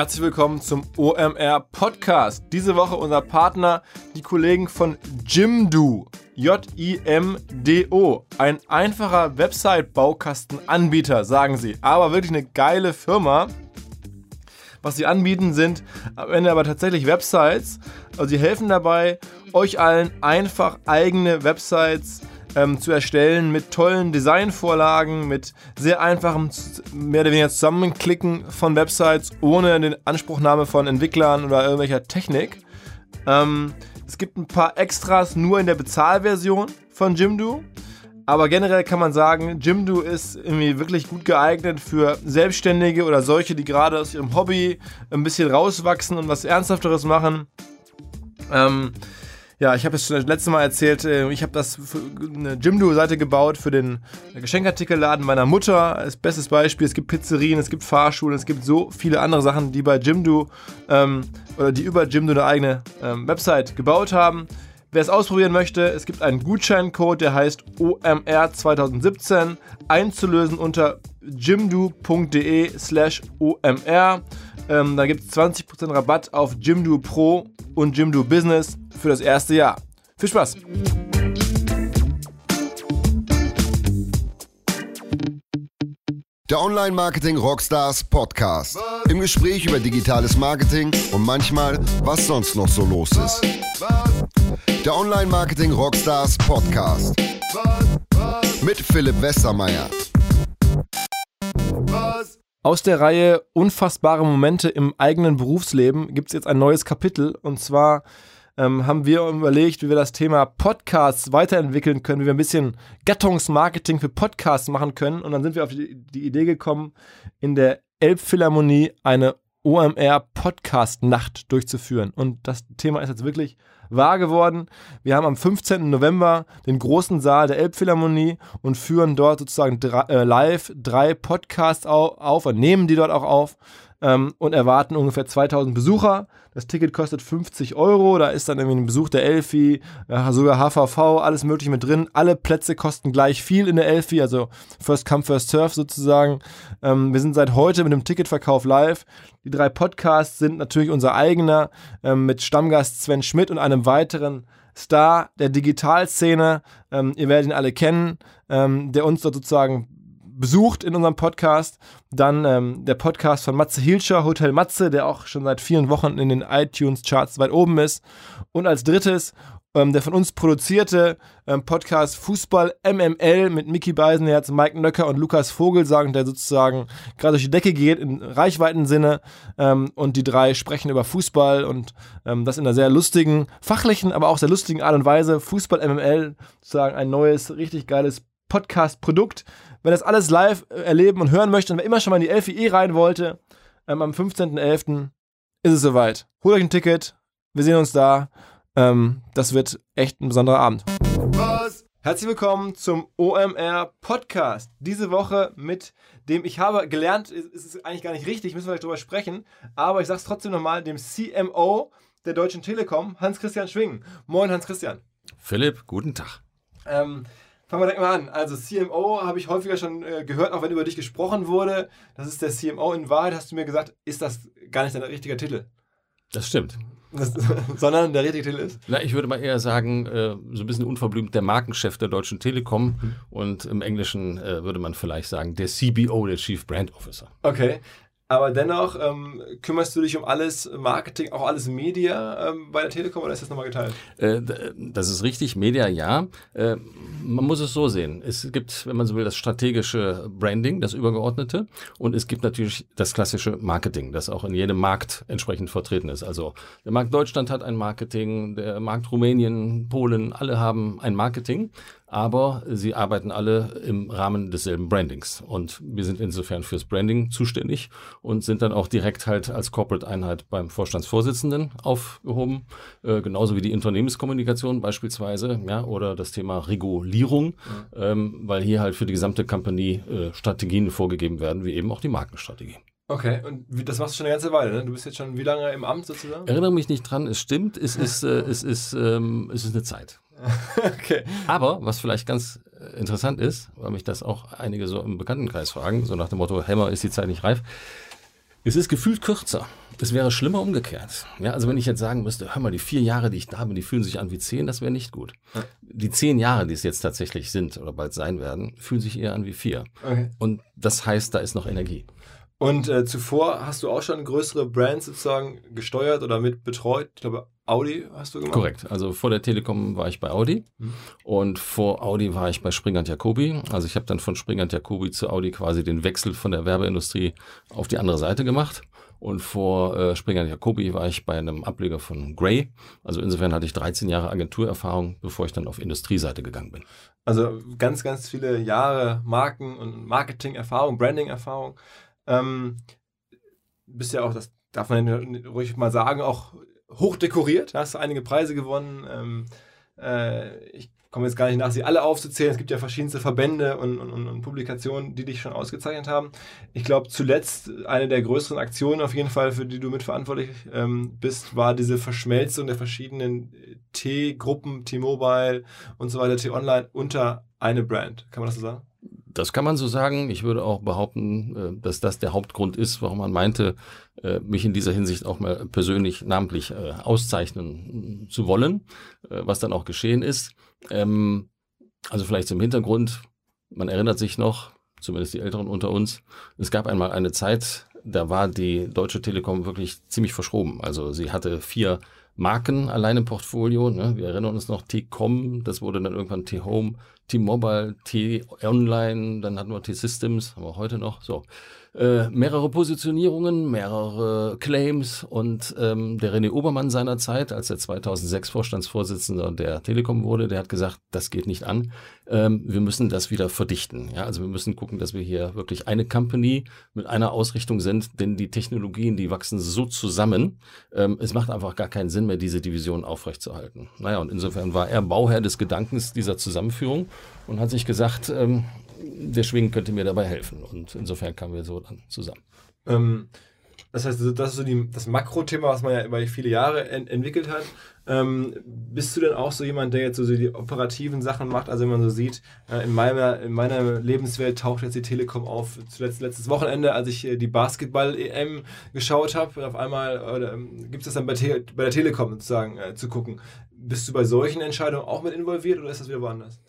Herzlich willkommen zum OMR Podcast. Diese Woche unser Partner, die Kollegen von Jimdo. J-I-M-D-O. Ein einfacher Website-Baukastenanbieter, sagen sie. Aber wirklich eine geile Firma. Was sie anbieten, sind am Ende aber tatsächlich Websites. Also sie helfen dabei, euch allen einfach eigene Websites ähm, zu erstellen mit tollen Designvorlagen, mit sehr einfachem, mehr oder weniger Zusammenklicken von Websites ohne den Anspruchnahme von Entwicklern oder irgendwelcher Technik. Ähm, es gibt ein paar Extras nur in der Bezahlversion von Jimdo. Aber generell kann man sagen, Jimdo ist irgendwie wirklich gut geeignet für Selbstständige oder solche, die gerade aus ihrem Hobby ein bisschen rauswachsen und was Ernsthafteres machen. Ähm, ja, ich habe es schon das letzte Mal erzählt, äh, ich habe das eine Jimdo-Seite gebaut für den Geschenkartikelladen meiner Mutter. Als bestes Beispiel, es gibt Pizzerien, es gibt Fahrschulen, es gibt so viele andere Sachen, die bei Jimdo ähm, oder die über Jimdo eine eigene ähm, Website gebaut haben. Wer es ausprobieren möchte, es gibt einen Gutscheincode, der heißt OMR2017, einzulösen unter jimdo.de slash OMR. Ähm, da gibt es 20% Rabatt auf Jimdo Pro und Jimdo Business für das erste Jahr. Viel Spaß! Der Online-Marketing Rockstars Podcast. Im Gespräch über digitales Marketing und manchmal, was sonst noch so los ist. Der Online-Marketing Rockstars Podcast. Mit Philipp Westermeier. Aus der Reihe Unfassbare Momente im eigenen Berufsleben gibt es jetzt ein neues Kapitel und zwar ähm, haben wir überlegt, wie wir das Thema Podcasts weiterentwickeln können, wie wir ein bisschen Gattungsmarketing für Podcasts machen können. Und dann sind wir auf die, die Idee gekommen, in der Elbphilharmonie eine OMR Podcast Nacht durchzuführen. Und das Thema ist jetzt wirklich wahr geworden. Wir haben am 15. November den großen Saal der Elbphilharmonie und führen dort sozusagen drei, äh, live drei Podcasts auf, auf und nehmen die dort auch auf ähm, und erwarten ungefähr 2000 Besucher. Das Ticket kostet 50 Euro, da ist dann irgendwie ein Besuch der Elfi, äh, sogar HVV, alles mögliche mit drin. Alle Plätze kosten gleich viel in der Elfi, also First Come, First Surf sozusagen. Ähm, wir sind seit heute mit dem Ticketverkauf live. Die drei Podcasts sind natürlich unser eigener ähm, mit Stammgast Sven Schmidt und einem weiteren Star der Digitalszene. Ähm, ihr werdet ihn alle kennen, ähm, der uns dort sozusagen besucht in unserem Podcast. Dann ähm, der Podcast von Matze Hilscher, Hotel Matze, der auch schon seit vielen Wochen in den iTunes-Charts weit oben ist. Und als drittes ähm, der von uns produzierte ähm, Podcast Fußball MML mit Mickey Beisenherz, Mike Nöcker und Lukas Vogelsang, der sozusagen gerade durch die Decke geht in Reichweitensinne. Ähm, und die drei sprechen über Fußball und ähm, das in einer sehr lustigen, fachlichen, aber auch sehr lustigen Art und Weise. Fußball MML, sozusagen ein neues, richtig geiles Podcast-Produkt. Wenn das alles live äh, erleben und hören möchte und wer immer schon mal in die LFE rein wollte, ähm, am 15.11. ist es soweit. Holt euch ein Ticket. Wir sehen uns da. Ähm, das wird echt ein besonderer Abend. Was? Herzlich willkommen zum OMR Podcast. Diese Woche mit dem, ich habe gelernt, ist es eigentlich gar nicht richtig, müssen wir gleich drüber sprechen, aber ich sage es trotzdem nochmal, dem CMO der Deutschen Telekom, Hans-Christian Schwingen. Moin, Hans-Christian. Philipp, guten Tag. Ähm, Fangen wir direkt mal an. Also CMO habe ich häufiger schon äh, gehört, auch wenn über dich gesprochen wurde. Das ist der CMO. In Wahrheit hast du mir gesagt, ist das gar nicht dein richtiger Titel. Das stimmt. Das, sondern der richtige Titel ist? Na, ich würde mal eher sagen, äh, so ein bisschen unverblümt der Markenchef der Deutschen Telekom mhm. und im Englischen äh, würde man vielleicht sagen der CBO, der Chief Brand Officer. Okay. Aber dennoch ähm, kümmerst du dich um alles Marketing, auch alles Media ähm, bei der Telekom oder ist das nochmal geteilt? Äh, das ist richtig, Media ja. Äh, man muss es so sehen. Es gibt, wenn man so will, das strategische Branding, das übergeordnete. Und es gibt natürlich das klassische Marketing, das auch in jedem Markt entsprechend vertreten ist. Also der Markt Deutschland hat ein Marketing, der Markt Rumänien, Polen, alle haben ein Marketing aber sie arbeiten alle im Rahmen desselben Brandings. Und wir sind insofern fürs Branding zuständig und sind dann auch direkt halt als Corporate-Einheit beim Vorstandsvorsitzenden aufgehoben, äh, genauso wie die Unternehmenskommunikation beispielsweise, ja, oder das Thema Regulierung, mhm. ähm, weil hier halt für die gesamte Company äh, Strategien vorgegeben werden, wie eben auch die Markenstrategie. Okay, und das machst du schon eine ganze Weile, ne? Du bist jetzt schon wie lange im Amt sozusagen? Erinnere mich nicht dran, es stimmt, es ist, äh, es ist, ähm, es ist eine Zeit. okay. Aber was vielleicht ganz äh, interessant ist, weil mich das auch einige so im Bekanntenkreis fragen, so nach dem Motto, Hammer ist die Zeit nicht reif. Es ist gefühlt kürzer. Es wäre schlimmer umgekehrt. Ja, also wenn ich jetzt sagen müsste, hör mal, die vier Jahre, die ich da bin, die fühlen sich an wie zehn, das wäre nicht gut. Die zehn Jahre, die es jetzt tatsächlich sind oder bald sein werden, fühlen sich eher an wie vier. Okay. Und das heißt, da ist noch Energie. Und äh, zuvor hast du auch schon größere Brands sozusagen gesteuert oder mit betreut. Ich glaube, Audi hast du gemacht. Korrekt. Also vor der Telekom war ich bei Audi mhm. und vor Audi war ich bei Springer Jacobi. Also ich habe dann von Springer Jacobi zu Audi quasi den Wechsel von der Werbeindustrie auf die andere Seite gemacht. Und vor äh, Springer Jacobi war ich bei einem Ableger von Gray. Also insofern hatte ich 13 Jahre Agenturerfahrung, bevor ich dann auf Industrieseite gegangen bin. Also ganz, ganz viele Jahre Marken- und Marketing-Erfahrung, Branding-Erfahrung. Ähm, bist ja auch, das darf man ruhig mal sagen, auch hoch dekoriert. Hast einige Preise gewonnen. Ähm, äh, ich komme jetzt gar nicht nach, sie alle aufzuzählen. Es gibt ja verschiedenste Verbände und, und, und Publikationen, die dich schon ausgezeichnet haben. Ich glaube, zuletzt eine der größeren Aktionen auf jeden Fall, für die du mitverantwortlich ähm, bist, war diese Verschmelzung der verschiedenen T-Gruppen, T-Mobile und so weiter, T-Online unter eine Brand. Kann man das so sagen? Das kann man so sagen. Ich würde auch behaupten, äh, dass das der Hauptgrund ist, warum man meinte, äh, mich in dieser Hinsicht auch mal persönlich namentlich äh, auszeichnen zu wollen, was dann auch geschehen ist. Ähm, also vielleicht zum Hintergrund, man erinnert sich noch, zumindest die Älteren unter uns, es gab einmal eine Zeit, da war die Deutsche Telekom wirklich ziemlich verschroben. Also sie hatte vier Marken allein im Portfolio. Ne? Wir erinnern uns noch T-Com, das wurde dann irgendwann T-Home, T-Mobile, T-Online, dann hatten wir T-Systems, haben wir heute noch. So äh, mehrere Positionierungen, mehrere Claims und ähm, der René Obermann seinerzeit, als er 2006 Vorstandsvorsitzender der Telekom wurde, der hat gesagt, das geht nicht an. Ähm, wir müssen das wieder verdichten. Ja, also wir müssen gucken, dass wir hier wirklich eine Company mit einer Ausrichtung sind, denn die Technologien, die wachsen so zusammen. Ähm, es macht einfach gar keinen Sinn mehr, diese Division aufrechtzuerhalten. Naja, und insofern war er Bauherr des Gedankens dieser Zusammenführung und hat sich gesagt, ähm, der Schwing könnte mir dabei helfen. Und insofern kamen wir so dann zusammen. Ähm, das heißt, das ist so die, das Makrothema, was man ja über viele Jahre ent entwickelt hat. Ähm, bist du denn auch so jemand, der jetzt so die operativen Sachen macht? Also wenn man so sieht, äh, in, meiner, in meiner Lebenswelt taucht jetzt die Telekom auf. Zuletzt letztes Wochenende, als ich äh, die Basketball-EM geschaut habe, auf einmal äh, gibt es das dann bei, bei, der Telekom sozusagen äh, zu gucken. Bist du bei solchen Entscheidungen auch mit involviert oder ist das wieder woanders?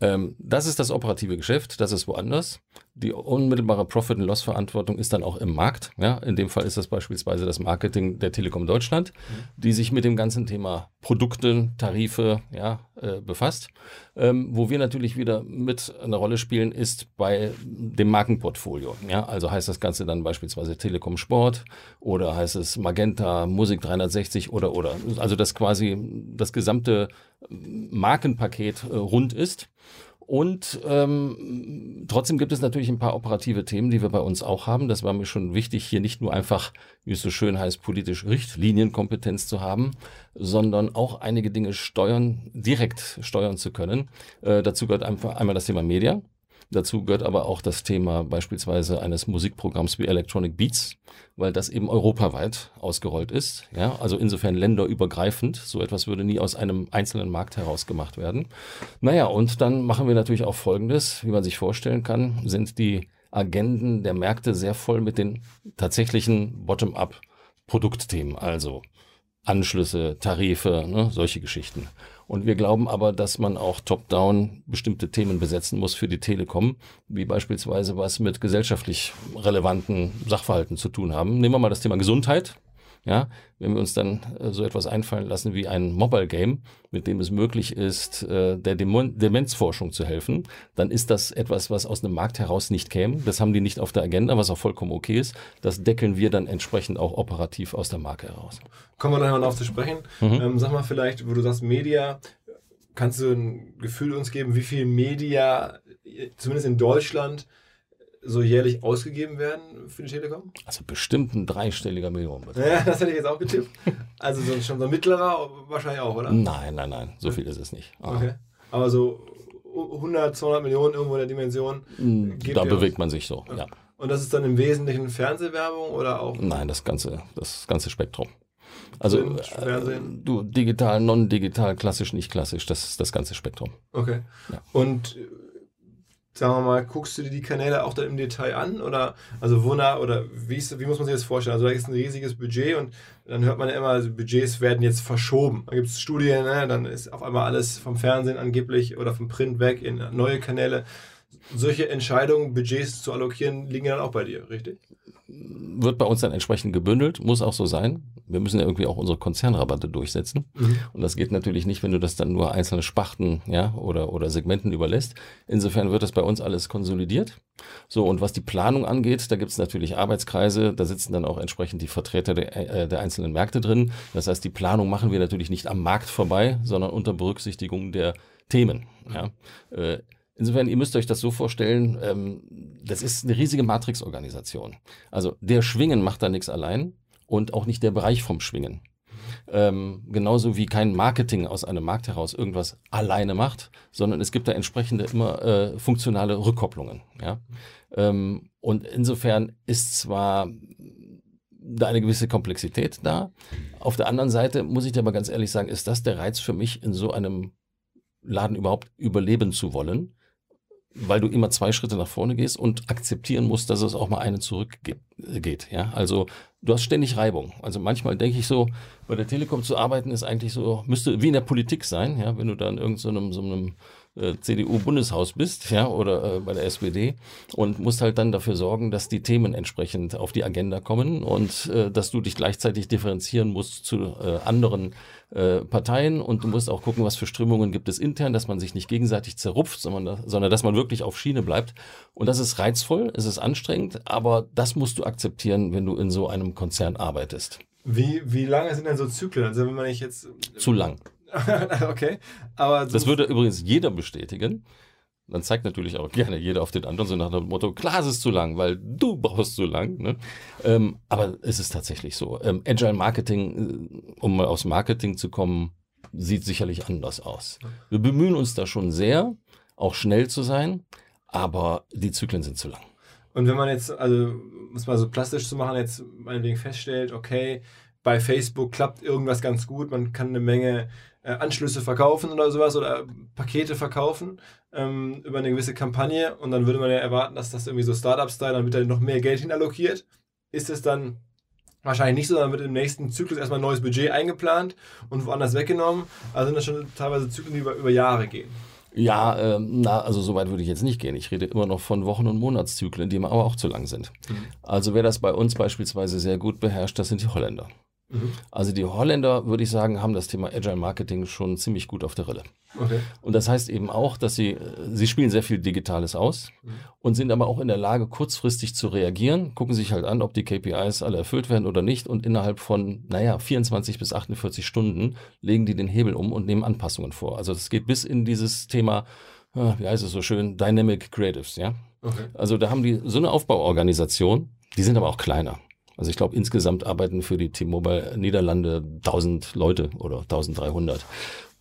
Ähm, das ist das operative Geschäft, das ist woanders. Die unmittelbare Profit- und Loss-Verantwortung ist dann auch im Markt. Ja, in dem Fall ist das beispielsweise das Marketing der Telekom Deutschland, mhm. die sich mit dem ganzen Thema Produkte, Tarife ja, äh, befasst. Ähm, wo wir natürlich wieder mit eine Rolle spielen, ist bei dem Markenportfolio. Ja, also heißt das Ganze dann beispielsweise Telekom Sport oder heißt es Magenta, Musik 360 oder oder. Also dass quasi das gesamte Markenpaket äh, rund ist. Und ähm, trotzdem gibt es natürlich ein paar operative Themen, die wir bei uns auch haben. Das war mir schon wichtig, hier nicht nur einfach, wie es so schön heißt, politisch Richtlinienkompetenz zu haben, sondern auch einige Dinge steuern, direkt steuern zu können. Äh, dazu gehört einfach einmal das Thema Media. Dazu gehört aber auch das Thema beispielsweise eines Musikprogramms wie Electronic Beats, weil das eben europaweit ausgerollt ist. Ja, also insofern länderübergreifend. So etwas würde nie aus einem einzelnen Markt heraus gemacht werden. Naja, und dann machen wir natürlich auch Folgendes, wie man sich vorstellen kann, sind die Agenden der Märkte sehr voll mit den tatsächlichen Bottom-up Produktthemen, also Anschlüsse, Tarife, ne, solche Geschichten. Und wir glauben aber, dass man auch top-down bestimmte Themen besetzen muss für die Telekom, wie beispielsweise was mit gesellschaftlich relevanten Sachverhalten zu tun haben. Nehmen wir mal das Thema Gesundheit. Ja, wenn wir uns dann äh, so etwas einfallen lassen wie ein Mobile Game, mit dem es möglich ist, äh, der Demenzforschung zu helfen, dann ist das etwas, was aus einem Markt heraus nicht käme. Das haben die nicht auf der Agenda, was auch vollkommen okay ist. Das deckeln wir dann entsprechend auch operativ aus der Marke heraus. Kommen wir nachher noch zu sprechen. Mhm. Ähm, sag mal vielleicht, wo du sagst Media, kannst du ein Gefühl uns geben, wie viel Media, zumindest in Deutschland, so jährlich ausgegeben werden für die Telekom? Also bestimmt ein dreistelliger Millionenbetrag. Ja, das hätte ich jetzt auch getippt. Also so, schon so ein mittlerer wahrscheinlich auch, oder? Nein, nein, nein, so viel ist es nicht. Ah. Okay. Aber so 100, 200 Millionen irgendwo in der Dimension. Hm, da bewegt aus. man sich so, ja. Und das ist dann im Wesentlichen Fernsehwerbung oder auch? Nein, das ganze, das ganze Spektrum. Also äh, du digital, non-digital, klassisch, nicht klassisch, das ist das ganze Spektrum. Okay. Ja. Und sagen wir mal, guckst du dir die Kanäle auch dann im Detail an? Oder also wonach oder wie, ist, wie muss man sich das vorstellen? Also da ist ein riesiges Budget und dann hört man ja immer, also Budgets werden jetzt verschoben. Da gibt es Studien, ne? dann ist auf einmal alles vom Fernsehen angeblich oder vom Print weg in neue Kanäle. Solche Entscheidungen, Budgets zu allokieren, liegen ja dann auch bei dir, richtig? wird bei uns dann entsprechend gebündelt, muss auch so sein. Wir müssen ja irgendwie auch unsere Konzernrabatte durchsetzen. Mhm. Und das geht natürlich nicht, wenn du das dann nur einzelne Spachten ja, oder, oder Segmenten überlässt. Insofern wird das bei uns alles konsolidiert. So, und was die Planung angeht, da gibt es natürlich Arbeitskreise, da sitzen dann auch entsprechend die Vertreter der, äh, der einzelnen Märkte drin. Das heißt, die Planung machen wir natürlich nicht am Markt vorbei, sondern unter Berücksichtigung der Themen. Ja. Äh, Insofern, ihr müsst euch das so vorstellen, ähm, das ist eine riesige Matrix-Organisation. Also der Schwingen macht da nichts allein und auch nicht der Bereich vom Schwingen. Ähm, genauso wie kein Marketing aus einem Markt heraus irgendwas alleine macht, sondern es gibt da entsprechende immer äh, funktionale Rückkopplungen. Ja? Ähm, und insofern ist zwar da eine gewisse Komplexität da. Auf der anderen Seite muss ich dir aber ganz ehrlich sagen, ist das der Reiz für mich, in so einem Laden überhaupt überleben zu wollen, weil du immer zwei Schritte nach vorne gehst und akzeptieren musst, dass es auch mal einen zurückgeht. Ja, also du hast ständig Reibung. Also manchmal denke ich so, bei der Telekom zu arbeiten ist eigentlich so, müsste wie in der Politik sein. Ja, wenn du dann irgendeinem so einem äh, CDU-Bundeshaus bist, ja, oder äh, bei der SPD und musst halt dann dafür sorgen, dass die Themen entsprechend auf die Agenda kommen und äh, dass du dich gleichzeitig differenzieren musst zu äh, anderen äh, Parteien und du musst auch gucken, was für Strömungen gibt es intern, dass man sich nicht gegenseitig zerrupft, sondern, sondern dass man wirklich auf Schiene bleibt. Und das ist reizvoll, es ist anstrengend, aber das musst du akzeptieren, wenn du in so einem Konzern arbeitest. Wie, wie lange sind denn so Zyklen? Also wenn man nicht jetzt. Zu lang. okay. Aber das würde übrigens jeder bestätigen. Dann zeigt natürlich auch gerne jeder auf den anderen, so nach dem Motto, klar, es ist zu lang, weil du brauchst zu lang. Ne? Ähm, aber es ist tatsächlich so. Ähm, Agile Marketing, äh, um mal aufs Marketing zu kommen, sieht sicherlich anders aus. Wir bemühen uns da schon sehr, auch schnell zu sein, aber die Zyklen sind zu lang. Und wenn man jetzt, also muss man so plastisch zu machen, jetzt meinetwegen feststellt, okay, bei Facebook klappt irgendwas ganz gut, man kann eine Menge äh, Anschlüsse verkaufen oder sowas oder Pakete verkaufen ähm, über eine gewisse Kampagne und dann würde man ja erwarten, dass das irgendwie so Startup-Style, dann wird da noch mehr Geld hinallokiert. Ist es dann wahrscheinlich nicht so, dann wird im nächsten Zyklus erstmal ein neues Budget eingeplant und woanders weggenommen. Also sind das schon teilweise Zyklen, die über, über Jahre gehen. Ja, ähm, na, also so weit würde ich jetzt nicht gehen. Ich rede immer noch von Wochen- und Monatszyklen, die aber auch zu lang sind. Mhm. Also wer das bei uns beispielsweise sehr gut beherrscht, das sind die Holländer. Mhm. Also die Holländer, würde ich sagen, haben das Thema Agile Marketing schon ziemlich gut auf der Rille. Okay. Und das heißt eben auch, dass sie, sie spielen sehr viel Digitales aus mhm. und sind aber auch in der Lage, kurzfristig zu reagieren, gucken sich halt an, ob die KPIs alle erfüllt werden oder nicht und innerhalb von, naja, 24 bis 48 Stunden legen die den Hebel um und nehmen Anpassungen vor. Also das geht bis in dieses Thema, ah, wie heißt es so schön, Dynamic Creatives, ja. Okay. Also da haben die so eine Aufbauorganisation, die sind aber auch kleiner. Also ich glaube, insgesamt arbeiten für die T-Mobile Niederlande 1000 Leute oder 1300.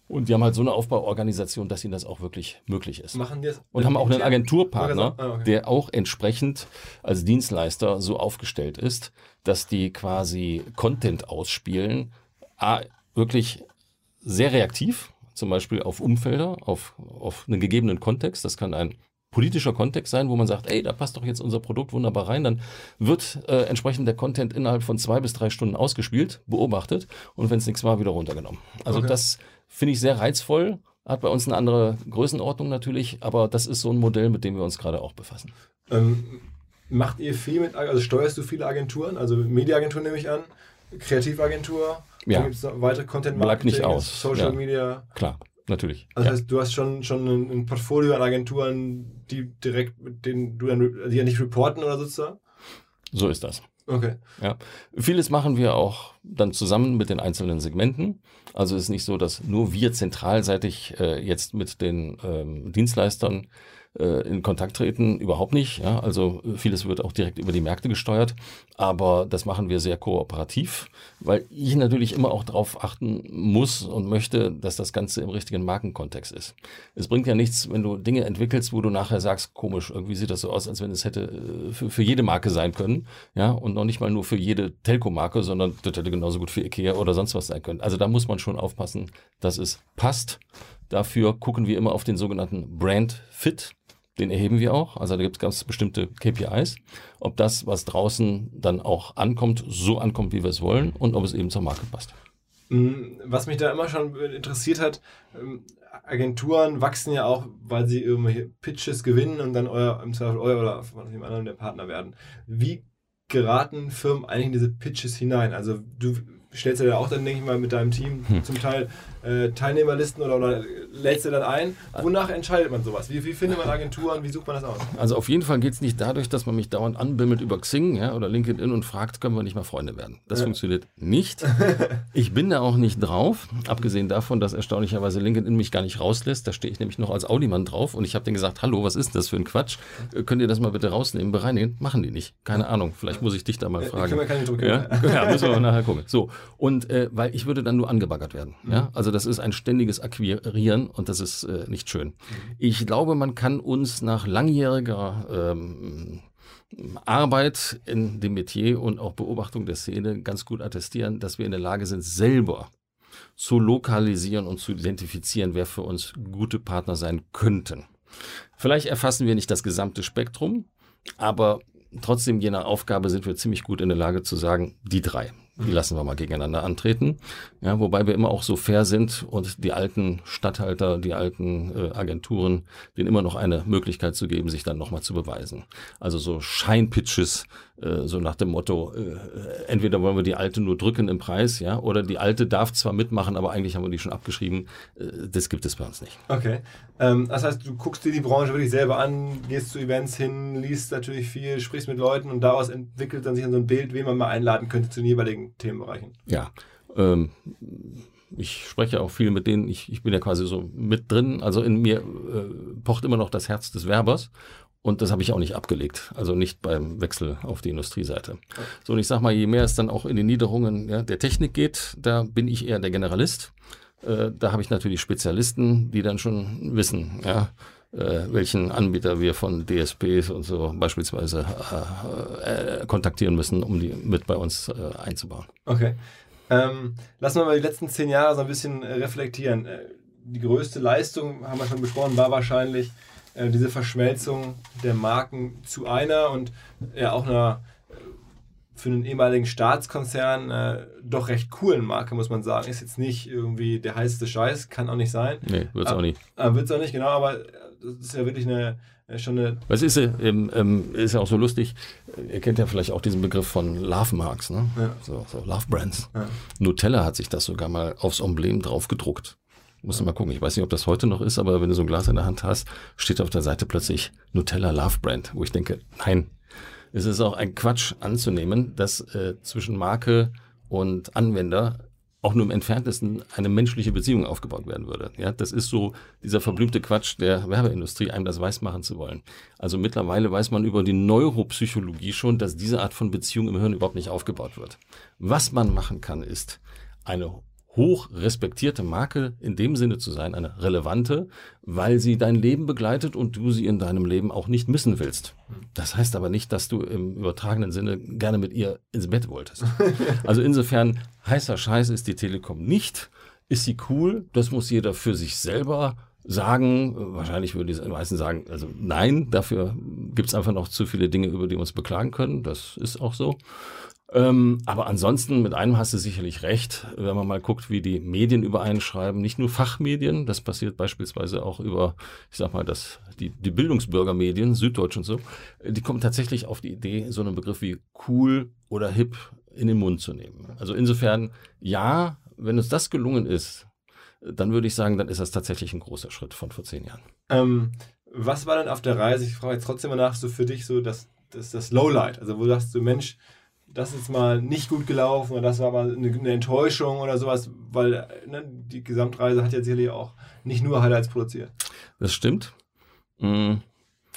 Und die haben halt so eine Aufbauorganisation, dass ihnen das auch wirklich möglich ist. Machen das und haben auch einen Agenturpartner, ah, okay. der auch entsprechend als Dienstleister so aufgestellt ist, dass die quasi Content ausspielen, A, wirklich sehr reaktiv, zum Beispiel auf Umfelder, auf, auf einen gegebenen Kontext. Das kann ein politischer Kontext sein, wo man sagt, ey, da passt doch jetzt unser Produkt wunderbar rein, dann wird äh, entsprechend der Content innerhalb von zwei bis drei Stunden ausgespielt, beobachtet und wenn es nichts war, wieder runtergenommen. Also okay. das finde ich sehr reizvoll, hat bei uns eine andere Größenordnung natürlich, aber das ist so ein Modell, mit dem wir uns gerade auch befassen. Ähm, macht ihr viel mit, also steuerst du viele Agenturen, also Mediaagentur nehme ich an, Kreativagentur, ja. gibt es weitere Content Marketing, nicht aus. Social ja. Media. Klar natürlich. Also ja. heißt, du hast schon, schon ein, Portfolio an Agenturen, die direkt mit denen du dann, die ja nicht reporten oder sozusagen? So ist das. Okay. Ja. Vieles machen wir auch dann zusammen mit den einzelnen Segmenten. Also es ist nicht so, dass nur wir zentralseitig äh, jetzt mit den ähm, Dienstleistern äh, in Kontakt treten, überhaupt nicht. Ja? Also äh, vieles wird auch direkt über die Märkte gesteuert, aber das machen wir sehr kooperativ, weil ich natürlich immer auch darauf achten muss und möchte, dass das Ganze im richtigen Markenkontext ist. Es bringt ja nichts, wenn du Dinge entwickelst, wo du nachher sagst, komisch, irgendwie sieht das so aus, als wenn es hätte äh, für, für jede Marke sein können, ja, und noch nicht mal nur für jede Telco-Marke, sondern das hätte genauso gut für Ikea oder sonst was sein können. Also da muss man schon aufpassen, dass es passt. Dafür gucken wir immer auf den sogenannten Brand Fit. Den erheben wir auch. Also da gibt es ganz bestimmte KPIs. Ob das, was draußen dann auch ankommt, so ankommt, wie wir es wollen und ob es eben zur Marke passt. Mhm. Was mich da immer schon interessiert hat, ähm, Agenturen wachsen ja auch, weil sie irgendwelche Pitches gewinnen und dann euer, im Zweifel euer oder von dem anderen der Partner werden. Wie geraten Firmen eigentlich in diese Pitches hinein? Also du stellst du ja auch dann, denke ich mal, mit deinem Team hm. zum Teil äh, Teilnehmerlisten oder, oder lädst du dann ein? Wonach entscheidet man sowas? Wie, wie findet man Agenturen? Wie sucht man das aus? Also auf jeden Fall geht es nicht dadurch, dass man mich dauernd anbimmelt über Xing ja, oder LinkedIn und fragt, können wir nicht mal Freunde werden. Das ja. funktioniert nicht. Ich bin da auch nicht drauf, abgesehen davon, dass erstaunlicherweise LinkedIn mich gar nicht rauslässt. Da stehe ich nämlich noch als Audimann drauf und ich habe denen gesagt, hallo, was ist das für ein Quatsch? Äh, könnt ihr das mal bitte rausnehmen, bereinigen? Machen die nicht. Keine Ahnung. Vielleicht muss ich dich da mal fragen. Können wir keine Druck ja? ja, müssen wir nachher gucken. So, und äh, weil ich würde dann nur angebaggert werden. Ja? Also das ist ein ständiges Akquirieren und das ist äh, nicht schön. Ich glaube, man kann uns nach langjähriger ähm, Arbeit in dem Metier und auch Beobachtung der Szene ganz gut attestieren, dass wir in der Lage sind, selber zu lokalisieren und zu identifizieren, wer für uns gute Partner sein könnten. Vielleicht erfassen wir nicht das gesamte Spektrum, aber trotzdem je nach Aufgabe sind wir ziemlich gut in der Lage zu sagen, die drei. Die lassen wir mal gegeneinander antreten. Ja, wobei wir immer auch so fair sind und die alten Stadthalter, die alten äh, Agenturen, denen immer noch eine Möglichkeit zu geben, sich dann nochmal zu beweisen. Also so Scheinpitches, äh, so nach dem Motto, äh, entweder wollen wir die alte nur drücken im Preis, ja, oder die alte darf zwar mitmachen, aber eigentlich haben wir die schon abgeschrieben. Äh, das gibt es bei uns nicht. Okay. Ähm, das heißt, du guckst dir die Branche wirklich selber an, gehst zu Events hin, liest natürlich viel, sprichst mit Leuten und daraus entwickelt dann sich dann so ein Bild, wen man mal einladen könnte zu den jeweiligen Themenbereichen. Ja. Ähm, ich spreche auch viel mit denen, ich, ich bin ja quasi so mit drin, also in mir äh, pocht immer noch das Herz des Werbers und das habe ich auch nicht abgelegt, also nicht beim Wechsel auf die Industrieseite. So, und ich sage mal, je mehr es dann auch in die Niederungen ja, der Technik geht, da bin ich eher der Generalist. Äh, da habe ich natürlich Spezialisten, die dann schon wissen, ja, welchen Anbieter wir von DSPs und so beispielsweise äh, äh, kontaktieren müssen, um die mit bei uns äh, einzubauen. Okay. Ähm, lassen wir mal die letzten zehn Jahre so ein bisschen äh, reflektieren. Äh, die größte Leistung, haben wir schon besprochen, war wahrscheinlich diese Verschmelzung der Marken zu einer und ja auch einer für einen ehemaligen Staatskonzern äh, doch recht coolen Marke, muss man sagen. Ist jetzt nicht irgendwie der heißeste Scheiß, kann auch nicht sein. Nee, wird es auch nicht. Äh, wird es auch nicht, genau, aber das ist ja wirklich eine, schon eine. Was ist, ähm, ähm, ist ja auch so lustig. Ihr kennt ja vielleicht auch diesen Begriff von Love Marks, ne? Ja. So, so Love Brands. Ja. Nutella hat sich das sogar mal aufs Emblem drauf gedruckt. Musst du mal gucken. Ich weiß nicht, ob das heute noch ist, aber wenn du so ein Glas in der Hand hast, steht auf der Seite plötzlich Nutella Love Brand, wo ich denke, nein, es ist auch ein Quatsch anzunehmen, dass äh, zwischen Marke und Anwender auch nur im entferntesten eine menschliche Beziehung aufgebaut werden würde. Ja, das ist so dieser verblümte Quatsch der Werbeindustrie, einem das weismachen zu wollen. Also mittlerweile weiß man über die Neuropsychologie schon, dass diese Art von Beziehung im Hirn überhaupt nicht aufgebaut wird. Was man machen kann, ist eine hoch respektierte Marke in dem Sinne zu sein, eine relevante, weil sie dein Leben begleitet und du sie in deinem Leben auch nicht missen willst. Das heißt aber nicht, dass du im übertragenen Sinne gerne mit ihr ins Bett wolltest. Also insofern, heißer Scheiß ist die Telekom nicht. Ist sie cool? Das muss jeder für sich selber sagen. Wahrscheinlich würden die meisten sagen, also nein, dafür gibt es einfach noch zu viele Dinge, über die wir uns beklagen können. Das ist auch so. Ähm, aber ansonsten, mit einem hast du sicherlich recht, wenn man mal guckt, wie die Medien über einen schreiben, nicht nur Fachmedien, das passiert beispielsweise auch über, ich sag mal, das, die, die Bildungsbürgermedien, Süddeutsch und so, die kommen tatsächlich auf die Idee, so einen Begriff wie cool oder hip in den Mund zu nehmen. Also insofern, ja, wenn uns das gelungen ist, dann würde ich sagen, dann ist das tatsächlich ein großer Schritt von vor zehn Jahren. Ähm, was war denn auf der Reise, ich frage jetzt trotzdem mal nach, so für dich so das, das, das Lowlight, also wo du sagst, so Mensch, das ist mal nicht gut gelaufen oder das war mal eine, eine Enttäuschung oder sowas, weil ne, die Gesamtreise hat ja sicherlich auch nicht nur Highlights produziert. Das stimmt. Mhm.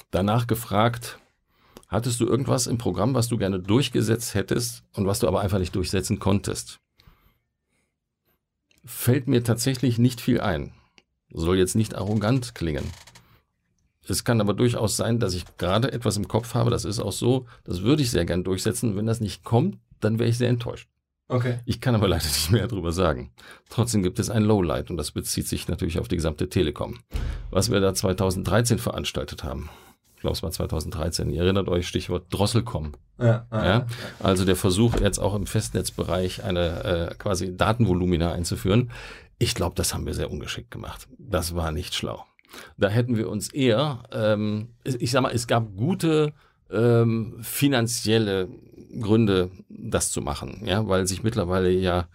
Danach gefragt, hattest du irgendwas im Programm, was du gerne durchgesetzt hättest und was du aber einfach nicht durchsetzen konntest? Fällt mir tatsächlich nicht viel ein. Soll jetzt nicht arrogant klingen. Es kann aber durchaus sein, dass ich gerade etwas im Kopf habe, das ist auch so, das würde ich sehr gern durchsetzen. Wenn das nicht kommt, dann wäre ich sehr enttäuscht. Okay. Ich kann aber leider nicht mehr darüber sagen. Trotzdem gibt es ein Lowlight und das bezieht sich natürlich auf die gesamte Telekom. Was wir da 2013 veranstaltet haben, glaube es war 2013, ihr erinnert euch, Stichwort Drosselcom. Ja, ja, ja? Also der Versuch jetzt auch im Festnetzbereich eine äh, quasi Datenvolumina einzuführen. Ich glaube, das haben wir sehr ungeschickt gemacht. Das war nicht schlau. Da hätten wir uns eher, ähm, ich sag mal, es gab gute ähm, finanzielle Gründe, das zu machen, ja, weil sich mittlerweile ja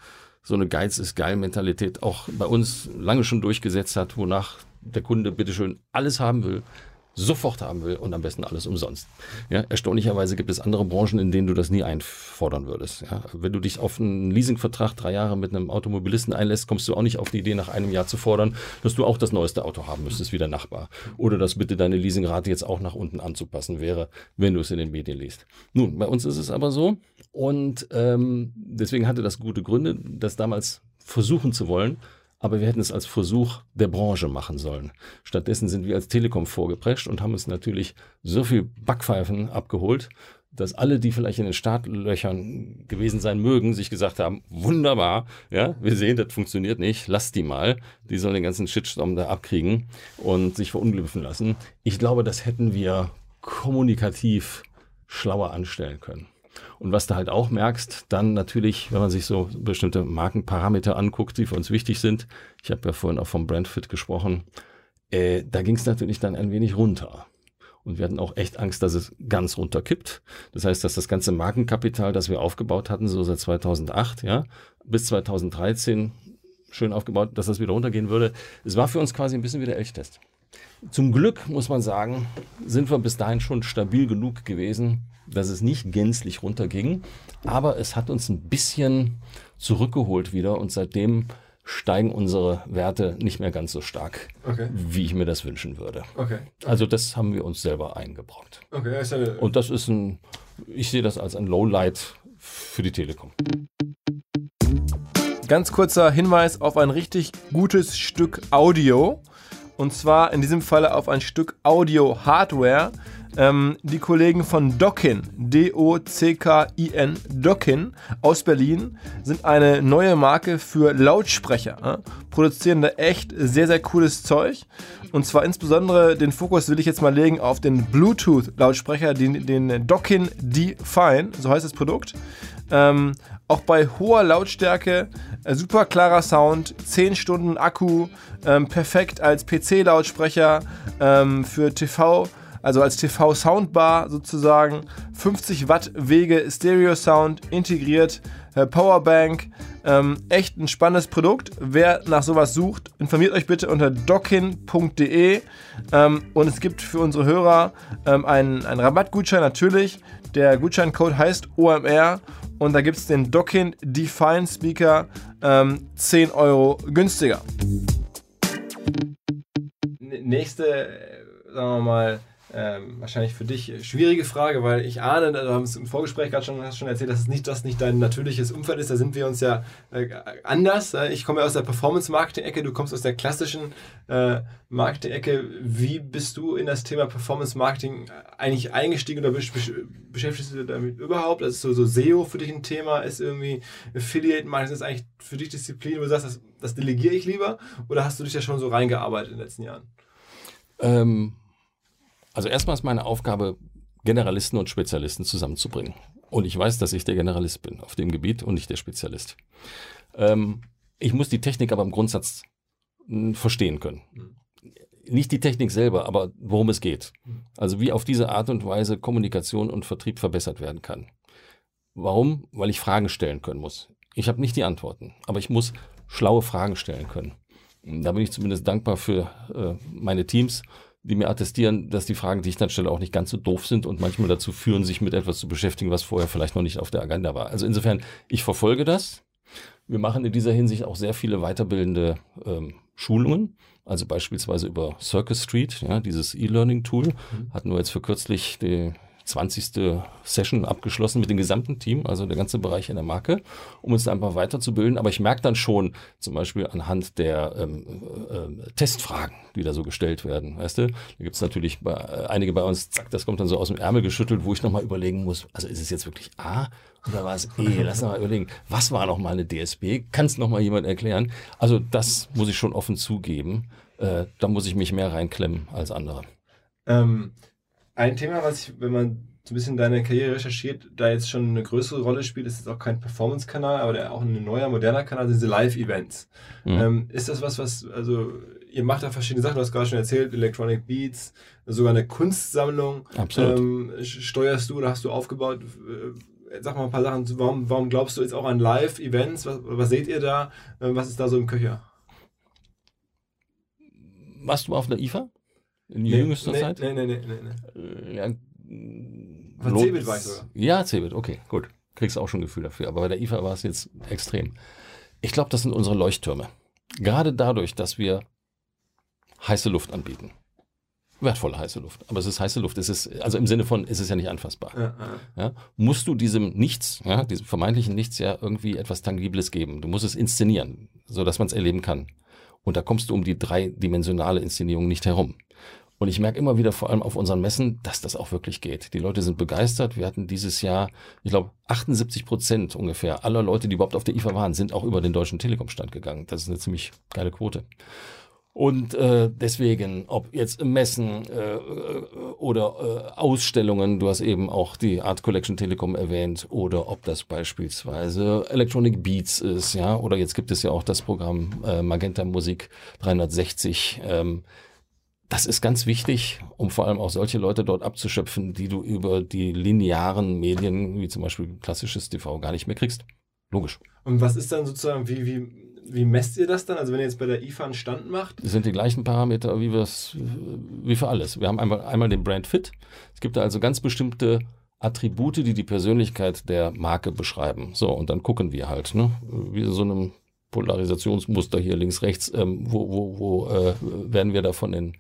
so eine Geiz ist geil Mentalität auch bei uns lange schon durchgesetzt hat, wonach der Kunde bitteschön alles haben will, sofort haben will und am besten alles umsonst. Ja, erstaunlicherweise gibt es andere Branchen, in denen du das nie einfordern würdest. Ja, wenn du dich auf einen Leasingvertrag drei Jahre mit einem Automobilisten einlässt, kommst du auch nicht auf die Idee, nach einem Jahr zu fordern, dass du auch das neueste Auto haben müsstest wie der Nachbar. Oder dass bitte deine Leasingrate jetzt auch nach unten anzupassen wäre, wenn du es in den Medien liest. Nun, bei uns ist es aber so und ähm, deswegen hatte das gute Gründe, das damals versuchen zu wollen aber wir hätten es als Versuch der Branche machen sollen. Stattdessen sind wir als Telekom vorgeprescht und haben uns natürlich so viel Backpfeifen abgeholt, dass alle, die vielleicht in den Startlöchern gewesen sein mögen, sich gesagt haben, wunderbar, ja, wir sehen, das funktioniert nicht, lasst die mal, die sollen den ganzen Shitstorm da abkriegen und sich verunglüpfen lassen. Ich glaube, das hätten wir kommunikativ schlauer anstellen können. Und was du halt auch merkst, dann natürlich, wenn man sich so bestimmte Markenparameter anguckt, die für uns wichtig sind. Ich habe ja vorhin auch vom Brandfit gesprochen. Äh, da ging es natürlich dann ein wenig runter. Und wir hatten auch echt Angst, dass es ganz runterkippt. Das heißt, dass das ganze Markenkapital, das wir aufgebaut hatten, so seit 2008, ja, bis 2013 schön aufgebaut, dass das wieder runtergehen würde. Es war für uns quasi ein bisschen wie der Elchtest. Zum Glück, muss man sagen, sind wir bis dahin schon stabil genug gewesen, dass es nicht gänzlich runterging. Aber es hat uns ein bisschen zurückgeholt wieder und seitdem steigen unsere Werte nicht mehr ganz so stark, okay. wie ich mir das wünschen würde. Okay. Also das haben wir uns selber eingebrockt. Okay, und das ist ein, ich sehe das als ein Lowlight für die Telekom. Ganz kurzer Hinweis auf ein richtig gutes Stück Audio. Und zwar in diesem Falle auf ein Stück Audio-Hardware. Ähm, die Kollegen von Dockin, D-O-C-K-I-N, Dockin aus Berlin, sind eine neue Marke für Lautsprecher. Äh? Produzieren da echt sehr, sehr cooles Zeug. Und zwar insbesondere den Fokus will ich jetzt mal legen auf den Bluetooth-Lautsprecher, den, den Dockin Define, so heißt das Produkt. Ähm, auch bei hoher Lautstärke, äh, super klarer Sound, 10 Stunden Akku, ähm, perfekt als PC-Lautsprecher ähm, für TV, also als TV-Soundbar sozusagen, 50 Watt Wege Stereo-Sound integriert, äh, Powerbank, ähm, echt ein spannendes Produkt. Wer nach sowas sucht, informiert euch bitte unter dockin.de ähm, und es gibt für unsere Hörer ähm, einen, einen Rabattgutschein natürlich. Der Gutscheincode heißt OMR und da gibt es den Dockin Define Speaker ähm, 10 Euro günstiger. Nächste, äh, sagen wir mal, ähm, wahrscheinlich für dich schwierige Frage, weil ich ahne, du hast im Vorgespräch gerade schon, schon erzählt, dass es nicht das nicht dein natürliches Umfeld ist. Da sind wir uns ja äh, anders. Ich komme aus der Performance-Marketing-Ecke, du kommst aus der klassischen äh, Marketing-Ecke. Wie bist du in das Thema Performance-Marketing eigentlich eingestiegen oder besch beschäftigst du dich damit überhaupt? Also so, so SEO für dich ein Thema? Ist irgendwie Affiliate-Marketing ist eigentlich für dich Disziplin, wo du sagst, das, das delegiere ich lieber? Oder hast du dich da schon so reingearbeitet in den letzten Jahren? Ähm also erstmal ist meine Aufgabe, Generalisten und Spezialisten zusammenzubringen. Und ich weiß, dass ich der Generalist bin auf dem Gebiet und nicht der Spezialist. Ähm, ich muss die Technik aber im Grundsatz hm, verstehen können. Nicht die Technik selber, aber worum es geht. Also wie auf diese Art und Weise Kommunikation und Vertrieb verbessert werden kann. Warum? Weil ich Fragen stellen können muss. Ich habe nicht die Antworten, aber ich muss schlaue Fragen stellen können. Da bin ich zumindest dankbar für äh, meine Teams die mir attestieren, dass die Fragen, die ich dann stelle, auch nicht ganz so doof sind und manchmal dazu führen, sich mit etwas zu beschäftigen, was vorher vielleicht noch nicht auf der Agenda war. Also insofern, ich verfolge das. Wir machen in dieser Hinsicht auch sehr viele weiterbildende ähm, Schulungen, also beispielsweise über Circus Street, ja, dieses E-Learning-Tool, mhm. hatten wir jetzt für kürzlich die 20. Session abgeschlossen mit dem gesamten Team, also der ganze Bereich in der Marke, um uns da einfach weiterzubilden. Aber ich merke dann schon, zum Beispiel anhand der ähm, äh, Testfragen, die da so gestellt werden, weißt du, da gibt es natürlich bei, äh, einige bei uns, zack, das kommt dann so aus dem Ärmel geschüttelt, wo ich nochmal überlegen muss, also ist es jetzt wirklich A oder war es E? Lass mal überlegen, was war nochmal eine DSB? Kann es nochmal jemand erklären? Also das muss ich schon offen zugeben. Äh, da muss ich mich mehr reinklemmen als andere. Ähm, ein Thema, was ich, wenn man so ein bisschen deine Karriere recherchiert, da jetzt schon eine größere Rolle spielt, ist jetzt auch kein Performance-Kanal, aber der, auch ein neuer, moderner Kanal, diese Live-Events. Mhm. Ähm, ist das was, was, also ihr macht da verschiedene Sachen, du hast gerade schon erzählt, Electronic Beats, sogar eine Kunstsammlung. Absolut. Ähm, steuerst du oder hast du aufgebaut? Äh, sag mal ein paar Sachen, warum, warum glaubst du jetzt auch an Live-Events? Was, was, seht ihr da? Äh, was ist da so im Köcher? Warst du auf der IFA? In nee, jüngster nee, Zeit? Nee, nee, nee, nee. nee. Äh, ja, Von Cebit war ich sogar. Ja, Cebit, okay, gut. Kriegst auch schon ein Gefühl dafür. Aber bei der IFA war es jetzt extrem. Ich glaube, das sind unsere Leuchttürme. Gerade dadurch, dass wir heiße Luft anbieten. Wertvolle heiße Luft. Aber es ist heiße Luft. Es ist, also im Sinne von, ist es ja nicht anfassbar. Ja, ja. Ja, musst du diesem Nichts, ja, diesem vermeintlichen Nichts ja irgendwie etwas Tangibles geben. Du musst es inszenieren, sodass man es erleben kann. Und da kommst du um die dreidimensionale Inszenierung nicht herum. Und ich merke immer wieder, vor allem auf unseren Messen, dass das auch wirklich geht. Die Leute sind begeistert. Wir hatten dieses Jahr, ich glaube, 78 Prozent ungefähr aller Leute, die überhaupt auf der IFA waren, sind auch über den Deutschen Telekom-Stand gegangen. Das ist eine ziemlich geile Quote. Und äh, deswegen, ob jetzt Messen äh, oder äh, Ausstellungen, du hast eben auch die Art Collection Telekom erwähnt, oder ob das beispielsweise Electronic Beats ist, ja, oder jetzt gibt es ja auch das Programm äh, Magenta Musik 360. Ähm, das ist ganz wichtig, um vor allem auch solche Leute dort abzuschöpfen, die du über die linearen Medien, wie zum Beispiel klassisches TV, gar nicht mehr kriegst. Logisch. Und was ist dann sozusagen, wie, wie wie messt ihr das dann? Also wenn ihr jetzt bei der IFA einen Stand macht? Das sind die gleichen Parameter wie, wie für alles. Wir haben einmal, einmal den Brand Fit. Es gibt da also ganz bestimmte Attribute, die die Persönlichkeit der Marke beschreiben. So, und dann gucken wir halt, ne? wie so einem Polarisationsmuster hier links, rechts, ähm, wo, wo, wo äh, werden wir da von den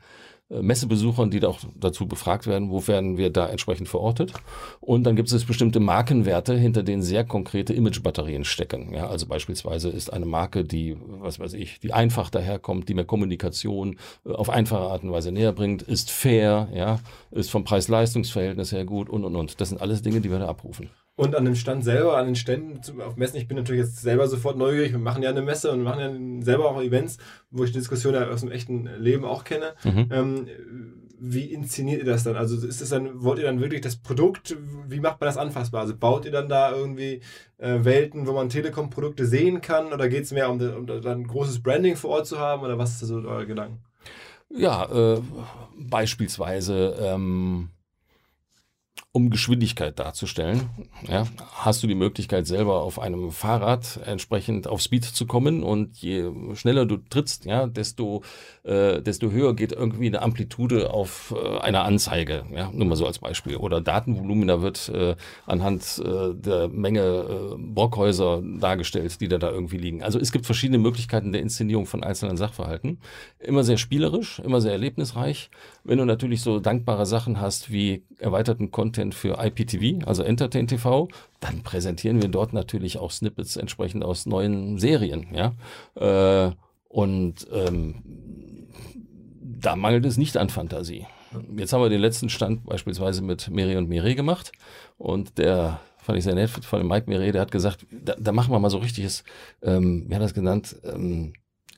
äh, Messebesuchern, die da auch dazu befragt werden, wo werden wir da entsprechend verortet. Und dann gibt es bestimmte Markenwerte, hinter denen sehr konkrete Imagebatterien stecken. Ja, also beispielsweise ist eine Marke, die, was weiß ich, die einfach daherkommt, die mir Kommunikation äh, auf einfache Art und Weise näher bringt, ist fair, ja, ist vom Preis-Leistungs-Verhältnis her gut und und und. Das sind alles Dinge, die wir da abrufen. Und an dem Stand selber, an den Ständen auf Messen, ich bin natürlich jetzt selber sofort neugierig. Wir machen ja eine Messe und machen ja selber auch Events, wo ich die Diskussion ja aus dem echten Leben auch kenne. Mhm. Ähm, wie inszeniert ihr das dann? Also ist es dann, wollt ihr dann wirklich das Produkt, wie macht man das anfassbar? Also baut ihr dann da irgendwie äh, Welten, wo man Telekom-Produkte sehen kann oder geht es mehr um, um dann großes Branding vor Ort zu haben oder was ist da so euer Gedanken? Ja, äh, beispielsweise ähm, um Geschwindigkeit darzustellen, ja, hast du die Möglichkeit selber auf einem Fahrrad entsprechend auf Speed zu kommen und je schneller du trittst, ja, desto, äh, desto höher geht irgendwie eine Amplitude auf äh, einer Anzeige, ja, nur mal so als Beispiel. Oder Datenvolumina wird äh, anhand äh, der Menge äh, Brockhäuser dargestellt, die da, da irgendwie liegen. Also es gibt verschiedene Möglichkeiten der Inszenierung von einzelnen Sachverhalten. Immer sehr spielerisch, immer sehr erlebnisreich. Wenn du natürlich so dankbare Sachen hast wie erweiterten Content für IPTV, also Entertain TV, dann präsentieren wir dort natürlich auch Snippets entsprechend aus neuen Serien. Ja? Äh, und ähm, da mangelt es nicht an Fantasie. Jetzt haben wir den letzten Stand beispielsweise mit Miri und Miri gemacht und der fand ich sehr nett von dem Mike Miri, der hat gesagt, da, da machen wir mal so richtiges, ähm, wie hat er das genannt, ähm,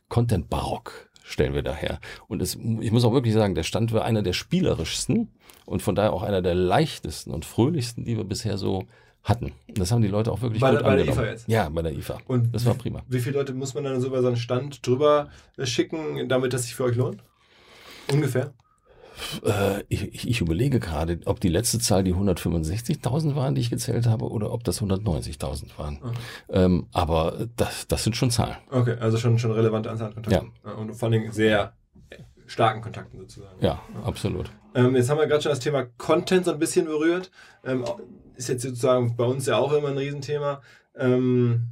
Content Barock stellen wir daher. Und es, ich muss auch wirklich sagen, der Stand war einer der spielerischsten und von daher auch einer der leichtesten und fröhlichsten, die wir bisher so hatten. Das haben die Leute auch wirklich bei, gut bei angenommen. der IFA jetzt? Ja, bei der IFA. Und das war prima. Wie viele Leute muss man dann so über so einen Stand drüber schicken, damit das sich für euch lohnt? Ungefähr? Äh, ich, ich, überlege gerade, ob die letzte Zahl die 165.000 waren, die ich gezählt habe, oder ob das 190.000 waren. Okay. Ähm, aber das, das sind schon Zahlen. Okay, also schon, schon relevante Anzahl an Kontakten. Ja. Und vor allem sehr starken Kontakten sozusagen. Ja, ja. absolut. Ähm, jetzt haben wir gerade schon das Thema Content so ein bisschen berührt. Ähm, ist jetzt sozusagen bei uns ja auch immer ein Riesenthema. Ähm,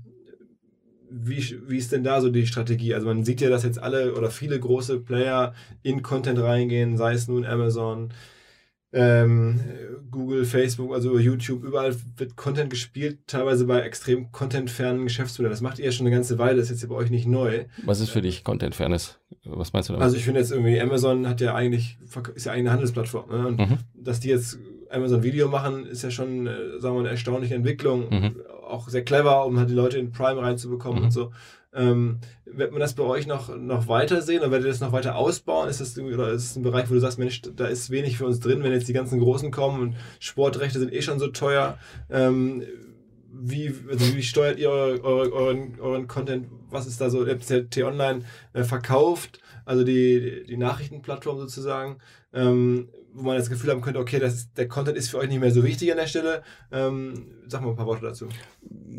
wie, wie ist denn da so die Strategie? Also man sieht ja, dass jetzt alle oder viele große Player in Content reingehen, sei es nun Amazon, ähm, Google, Facebook, also YouTube, überall wird Content gespielt, teilweise bei extrem contentfernen Geschäftsmodellen. Das macht ihr ja schon eine ganze Weile, das ist jetzt ja bei euch nicht neu. Was ist für dich Contentfairness? Was meinst du damit? Also ich finde jetzt irgendwie, Amazon hat ja eigentlich, ist ja eigentlich eine Handelsplattform. Ne? Und mhm. dass die jetzt Amazon Video machen, ist ja schon, äh, sagen wir mal, eine erstaunliche Entwicklung. Mhm. Auch sehr clever, um halt die Leute in Prime reinzubekommen mhm. und so. Ähm, wird man das bei euch noch, noch weiter sehen oder werdet ihr das noch weiter ausbauen? Ist das, oder ist es ein Bereich, wo du sagst, Mensch, da ist wenig für uns drin, wenn jetzt die ganzen Großen kommen und Sportrechte sind eh schon so teuer? Ähm, wie, also wie steuert ihr eure, eure, euren, euren Content? Was ist da so? Ihr habt ja T-Online äh, verkauft, also die, die Nachrichtenplattform sozusagen, ähm, wo man das Gefühl haben könnte, okay, das der Content ist für euch nicht mehr so wichtig an der Stelle. Ähm, sag mal ein paar Worte dazu.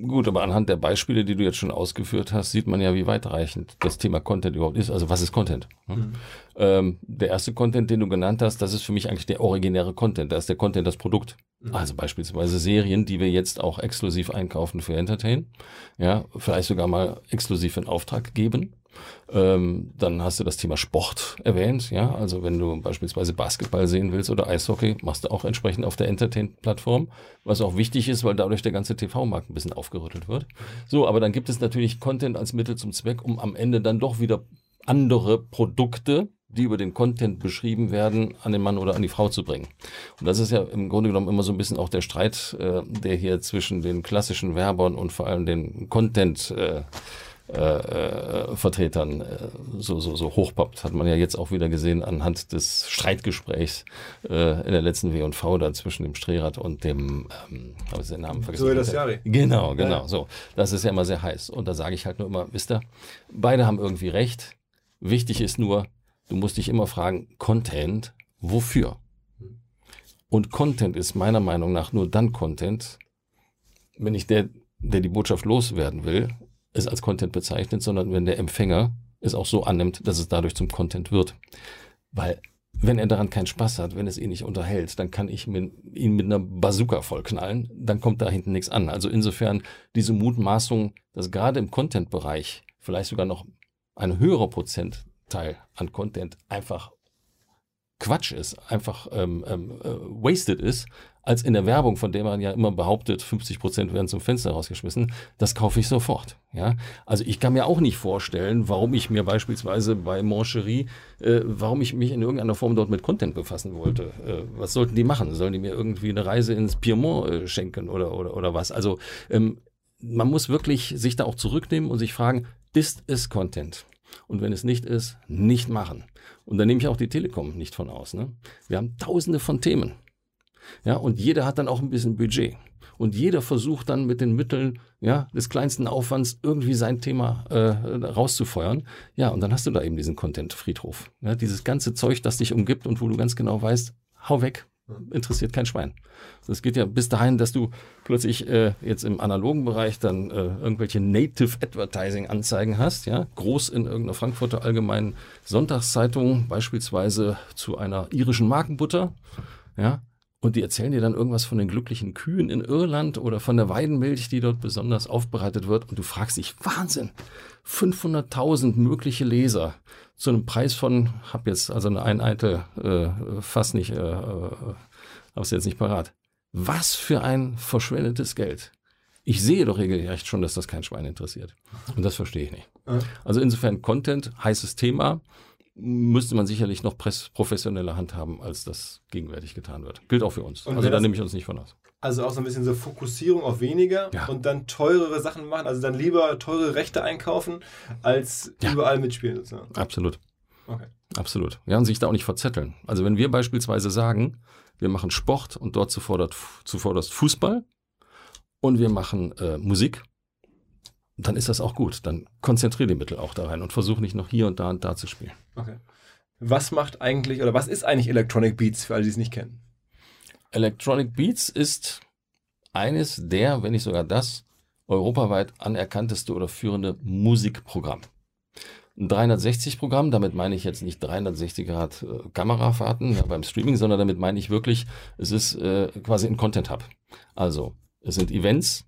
Gut, aber anhand der Beispiele, die du jetzt schon ausgeführt hast, sieht man ja, wie weitreichend das Thema Content überhaupt ist. Also was ist Content? Mhm. Ähm, der erste Content, den du genannt hast, das ist für mich eigentlich der originäre Content. Da ist der Content das Produkt. Mhm. Also beispielsweise Serien, die wir jetzt auch exklusiv einkaufen für Entertain. Ja, vielleicht sogar mal exklusiv in Auftrag geben. Ähm, dann hast du das Thema Sport erwähnt, ja. Also wenn du beispielsweise Basketball sehen willst oder Eishockey, machst du auch entsprechend auf der Entertain-Plattform, was auch wichtig ist, weil dadurch der ganze TV-Markt ein bisschen aufgerüttelt wird. So, aber dann gibt es natürlich Content als Mittel zum Zweck, um am Ende dann doch wieder andere Produkte, die über den Content beschrieben werden, an den Mann oder an die Frau zu bringen. Und das ist ja im Grunde genommen immer so ein bisschen auch der Streit, äh, der hier zwischen den klassischen Werbern und vor allem den Content äh, äh, äh, Vertretern äh, so, so, so hochpoppt. Hat man ja jetzt auch wieder gesehen anhand des Streitgesprächs äh, in der letzten W&V da zwischen dem Strehrad und dem, ähm, habe ich den Namen vergessen. So das Jahre. Genau, genau, ja. so. Das ist ja immer sehr heiß. Und da sage ich halt nur immer, wisst ihr, beide haben irgendwie recht. Wichtig ist nur, du musst dich immer fragen, Content, wofür? Und Content ist meiner Meinung nach nur dann Content, wenn ich der, der die Botschaft loswerden will, es als Content bezeichnet, sondern wenn der Empfänger es auch so annimmt, dass es dadurch zum Content wird. Weil wenn er daran keinen Spaß hat, wenn es ihn nicht unterhält, dann kann ich ihn mit einer Bazooka vollknallen, dann kommt da hinten nichts an. Also insofern diese Mutmaßung, dass gerade im Content-Bereich vielleicht sogar noch ein höherer Prozentteil an Content einfach Quatsch ist, einfach ähm, ähm, äh, wasted ist, als in der Werbung, von der man ja immer behauptet, 50 Prozent werden zum Fenster rausgeschmissen, das kaufe ich sofort. Ja, also ich kann mir auch nicht vorstellen, warum ich mir beispielsweise bei Mancherie, äh, warum ich mich in irgendeiner Form dort mit Content befassen wollte. Äh, was sollten die machen? Sollen die mir irgendwie eine Reise ins Piemont äh, schenken oder oder oder was? Also ähm, man muss wirklich sich da auch zurücknehmen und sich fragen, ist es Content? Und wenn es nicht ist, nicht machen. Und da nehme ich auch die Telekom nicht von aus. Ne? Wir haben tausende von Themen. Ja, und jeder hat dann auch ein bisschen Budget. Und jeder versucht dann mit den Mitteln ja, des kleinsten Aufwands irgendwie sein Thema äh, rauszufeuern. Ja, und dann hast du da eben diesen Content-Friedhof. Ja, dieses ganze Zeug, das dich umgibt und wo du ganz genau weißt, hau weg, interessiert kein Schwein. Das geht ja bis dahin, dass du plötzlich äh, jetzt im analogen Bereich dann äh, irgendwelche Native Advertising Anzeigen hast, ja, groß in irgendeiner Frankfurter allgemeinen Sonntagszeitung, beispielsweise zu einer irischen Markenbutter, ja, und die erzählen dir dann irgendwas von den glücklichen Kühen in Irland oder von der Weidenmilch, die dort besonders aufbereitet wird. Und du fragst dich, Wahnsinn, 500.000 mögliche Leser zu einem Preis von, hab jetzt also eine Eineitel äh, fast nicht, äh, äh, hab's jetzt nicht parat. Was für ein verschwendetes Geld. Ich sehe doch regelrecht schon, dass das kein Schwein interessiert. Und das verstehe ich nicht. Also insofern Content, heißes Thema müsste man sicherlich noch professioneller handhaben, als das gegenwärtig getan wird. Gilt auch für uns. Und also da nehme ich uns nicht von aus. Also auch so ein bisschen so Fokussierung auf weniger ja. und dann teurere Sachen machen, also dann lieber teure Rechte einkaufen, als ja. überall mitspielen sozusagen. Absolut. Okay. Absolut. Ja, und sich da auch nicht verzetteln. Also wenn wir beispielsweise sagen, wir machen Sport und dort zuvor, zuvorderst Fußball und wir machen äh, Musik, dann ist das auch gut. Dann konzentriere die Mittel auch da rein und versuche nicht noch hier und da und da zu spielen. Okay. Was macht eigentlich oder was ist eigentlich Electronic Beats für alle, die es nicht kennen? Electronic Beats ist eines der, wenn nicht sogar das, europaweit anerkannteste oder führende Musikprogramm. Ein 360-Programm, damit meine ich jetzt nicht 360 Grad äh, Kamerafahrten ja, beim Streaming, sondern damit meine ich wirklich, es ist äh, quasi ein Content Hub. Also, es sind Events,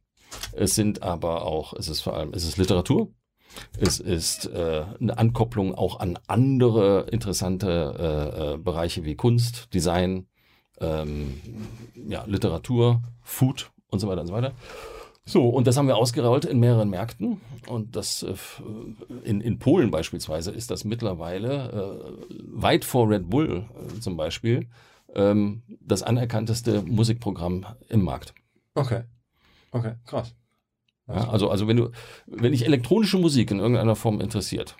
es sind aber auch, es ist vor allem, es ist Literatur. Es ist äh, eine Ankopplung auch an andere interessante äh, äh, Bereiche wie Kunst, Design, ähm, ja, Literatur, Food und so weiter und so weiter. So, und das haben wir ausgerollt in mehreren Märkten. Und das äh, in, in Polen beispielsweise ist das mittlerweile äh, weit vor Red Bull äh, zum Beispiel ähm, das anerkannteste Musikprogramm im Markt. Okay. Okay, krass. Ja, also, also wenn du, wenn dich elektronische Musik in irgendeiner Form interessiert,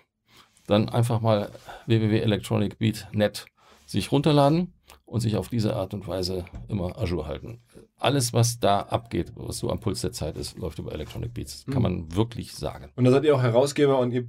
dann einfach mal www.electronicbeat.net sich runterladen und sich auf diese Art und Weise immer Azure halten. Alles, was da abgeht, was so am Puls der Zeit ist, läuft über Electronic Beats. Kann man wirklich sagen. Und da seid ihr auch Herausgeber und ihr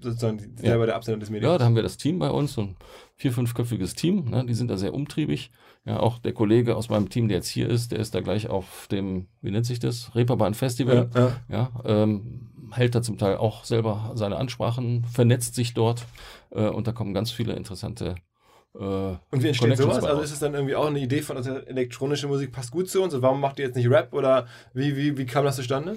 sozusagen selber der Absender des Mediums. Ja, da haben wir das Team bei uns, so ein vier-, fünfköpfiges Team. Ne? Die sind da sehr umtriebig. Ja, auch der Kollege aus meinem Team, der jetzt hier ist, der ist da gleich auf dem, wie nennt sich das? Reeperbahn Festival. Ja, ja. Ja, ähm, hält da zum Teil auch selber seine Ansprachen, vernetzt sich dort äh, und da kommen ganz viele interessante Und wie entsteht sowas? Also ist es dann irgendwie auch eine Idee von, also elektronische Musik passt gut zu uns? Und warum macht ihr jetzt nicht Rap? Oder wie, wie, wie kam das zustande?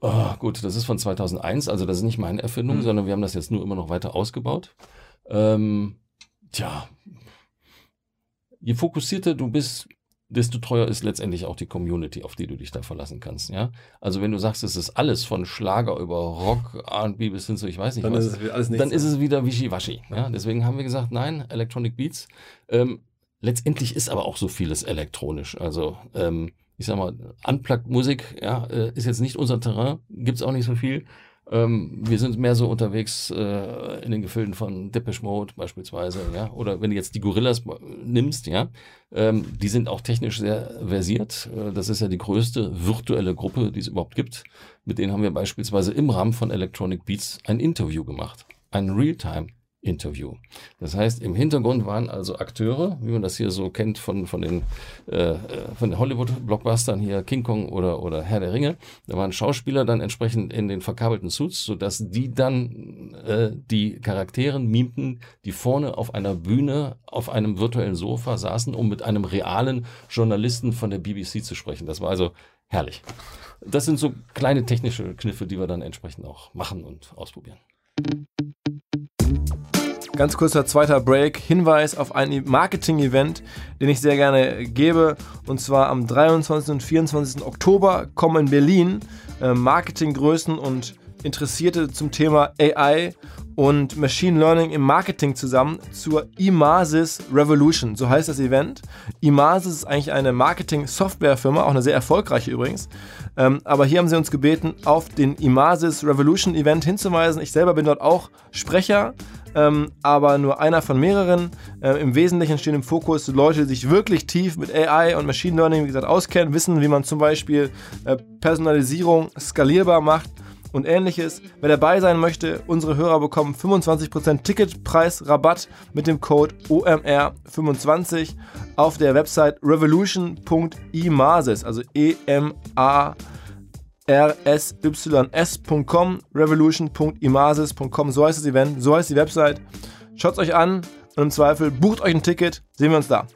Ah, gut, das ist von 2001, also das ist nicht meine Erfindung, Mhm. sondern wir haben das jetzt nur immer noch weiter ausgebaut. Ähm, tja, je fokussierter du bist, desto treuer ist letztendlich auch die Community, auf die du dich da verlassen kannst. Ja, also wenn du sagst, es ist alles von Schlager über Rock, R&B bis hin zu ich weiß nicht Dann was, ist es dann ist es wieder Wischiwaschi. Ja, deswegen haben wir gesagt, nein, Electronic Beats. Ähm, letztendlich ist aber auch so vieles elektronisch. Also ähm, ich sag mal, Unplugged-Musik ja, äh, ist jetzt nicht unser Terrain, gibt's auch nicht so viel. Ähm, wir sind mehr so unterwegs äh, in den Gefilden von Depeche Mode beispielsweise, ja, oder wenn du jetzt die Gorillas nimmst, ja, ähm, die sind auch technisch sehr versiert. Äh, das ist ja die größte virtuelle Gruppe, die es überhaupt gibt. Mit denen haben wir beispielsweise im Rahmen von Electronic Beats ein Interview gemacht, ein Realtime. Interview. Das heißt, im Hintergrund waren also Akteure, wie man das hier so kennt von, von den, äh, äh, von den Hollywood-Blockbustern hier, King Kong oder, oder Herr der Ringe. Da waren Schauspieler dann entsprechend in den verkabelten Suits, sodass die dann äh, die Charakteren mimten, die vorne auf einer Bühne auf einem virtuellen Sofa saßen, um mit einem realen Journalisten von der BBC zu sprechen. Das war also herrlich. Das sind so kleine technische Kniffe, die wir dann entsprechend auch machen und ausprobieren. Ganz kurzer zweiter Break. Hinweis auf ein Marketing-Event, den ich sehr gerne gebe. Und zwar am 23. und 24. Oktober kommen in Berlin äh, Marketinggrößen und Interessierte zum Thema AI und Machine Learning im Marketing zusammen zur Imasis Revolution. So heißt das Event. Imasis ist eigentlich eine Marketing-Software-Firma, auch eine sehr erfolgreiche übrigens. Ähm, aber hier haben sie uns gebeten, auf den Imasis Revolution Event hinzuweisen. Ich selber bin dort auch Sprecher ähm, aber nur einer von mehreren. Äh, Im Wesentlichen stehen im Fokus Leute, die sich wirklich tief mit AI und Machine Learning, wie gesagt, auskennen, wissen, wie man zum Beispiel äh, Personalisierung skalierbar macht und ähnliches. Wer dabei sein möchte, unsere Hörer bekommen 25% Ticketpreisrabatt mit dem Code OMR25 auf der Website revolution.imasis, also E-M-A rssys.com, revolution.imasis.com, so heißt das Event, so heißt die Website. Schaut euch an und im Zweifel bucht euch ein Ticket, sehen wir uns da.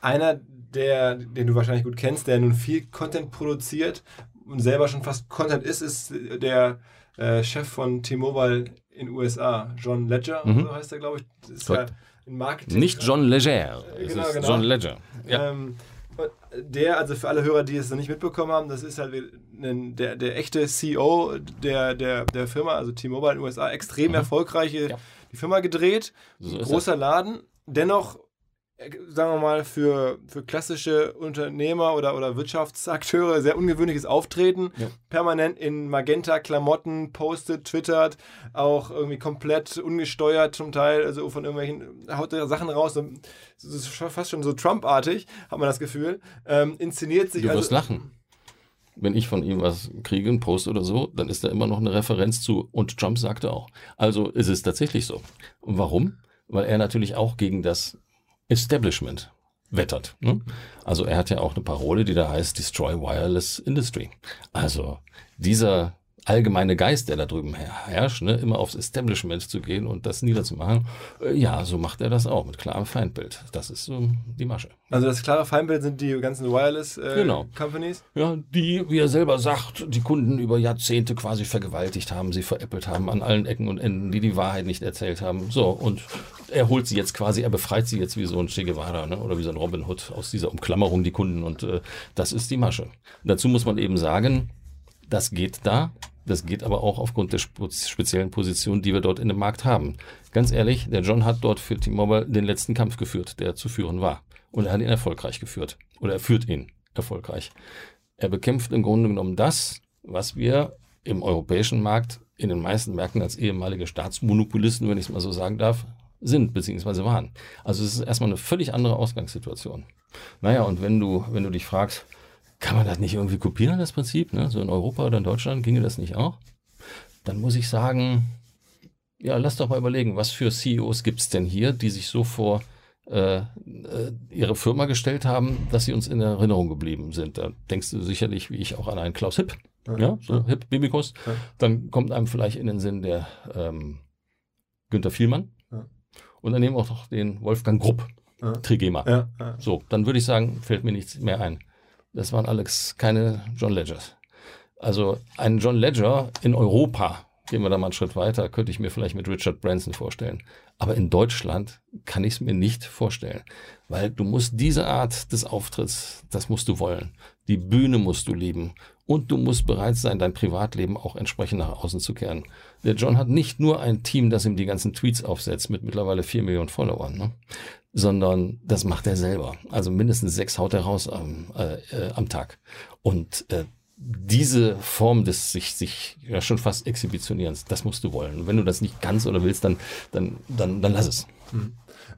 Einer, der, den du wahrscheinlich gut kennst, der nun viel Content produziert und selber schon fast Content ist, ist der äh, Chef von T-Mobile in den USA, John Ledger, Mhm. so heißt er, glaube ich. Das ist ja Korrekt. in Marketing. Nicht John Leger, es Genau, ist genau. John Ledger. Ja. Ähm, der, also für alle Hörer, die es noch nicht mitbekommen haben, das ist halt ein, der, der echte CEO der, der, der Firma, also T-Mobile in den USA, extrem erfolgreiche Mhm. Ja. die Firma gedreht, So großer Laden, dennoch, äh, sagen wir mal, für, für klassische Unternehmer oder, oder Wirtschaftsakteure sehr ungewöhnliches Auftreten, Ja. permanent in Magenta-Klamotten, postet, twittert, auch irgendwie komplett ungesteuert zum Teil, also von irgendwelchen, haut Sachen raus, so- ist fast schon so Trump-artig, hat man das Gefühl, ähm, inszeniert sich Du wirst also, lachen. Wenn ich von ihm was kriege, einen Post oder so, dann ist da immer noch eine Referenz zu und Trump sagte auch. Also ist es tatsächlich so. Und warum? Weil er natürlich auch gegen das Establishment wettert. Ne? Also er hat ja auch eine Parole, die da heißt Destroy Wireless Industry. Also dieser allgemeine Geist, der da drüben her- herrscht, ne? immer aufs Establishment zu gehen und das niederzumachen, äh, ja, so macht er das auch mit klarem Feindbild. Das ist so die Masche. Also das klare Feindbild sind die ganzen Wireless äh, Genau. Companies. Ja, die, wie er selber sagt, die Kunden über Jahrzehnte quasi vergewaltigt haben, sie veräppelt haben an allen Ecken und Enden, die die Wahrheit nicht erzählt haben. So, und er holt sie jetzt quasi, er befreit sie jetzt wie so ein Che Guevara ne? oder wie so ein Robin Hood aus dieser Umklammerung, die Kunden. Und äh, das ist die Masche. Dazu muss man eben sagen, das geht da. Das geht aber auch aufgrund der spe- speziellen Position, die wir dort in dem Markt haben. Ganz ehrlich, der John hat dort für T-Mobile den letzten Kampf geführt, der zu führen war. Und er hat ihn erfolgreich geführt. Oder er führt ihn erfolgreich. Er bekämpft im Grunde genommen das, was wir im europäischen Markt in den meisten Märkten als ehemalige Staatsmonopolisten, wenn ich es mal so sagen darf, sind bzw. waren. Also es ist erstmal eine völlig andere Ausgangssituation. Naja, und wenn du, wenn du dich fragst, kann man das nicht irgendwie kopieren, das Prinzip? Ne? So in Europa oder in Deutschland ginge das nicht auch? Dann muss ich sagen, ja, lass doch mal überlegen, was für CEOs gibt es denn hier, die sich so vor äh, äh, ihre Firma gestellt haben, dass sie uns in Erinnerung geblieben sind. Da denkst du sicherlich, wie ich, auch an einen Klaus Hipp, ja, ja so. Hipp, Bibikus. Ja. Dann kommt einem vielleicht in den Sinn der ähm, Günther Vielmann. Ja. Und dann nehmen wir auch noch den Wolfgang Grupp, Trigema. So, dann würde ich sagen, fällt mir nichts mehr ein. Das waren alles keine John Ledgers. Also ein John Ledger in Europa Gehen wir da mal einen Schritt weiter, könnte ich mir vielleicht mit Richard Branson vorstellen. Aber in Deutschland kann ich es mir nicht vorstellen, weil du musst diese Art des Auftritts, das musst du wollen. Die Bühne musst du lieben und du musst bereit sein, dein Privatleben auch entsprechend nach außen zu kehren. Der John hat nicht nur ein Team, das ihm die ganzen Tweets aufsetzt mit mittlerweile vier Millionen Followern, ne? sondern das macht er selber. Also mindestens sechs haut er raus am, äh, äh, am Tag. Und äh, diese Form des sich, sich ja schon fast Exhibitionierens, das musst du wollen. Und wenn du das nicht kannst oder willst, dann, dann, dann, dann lass es. Mhm.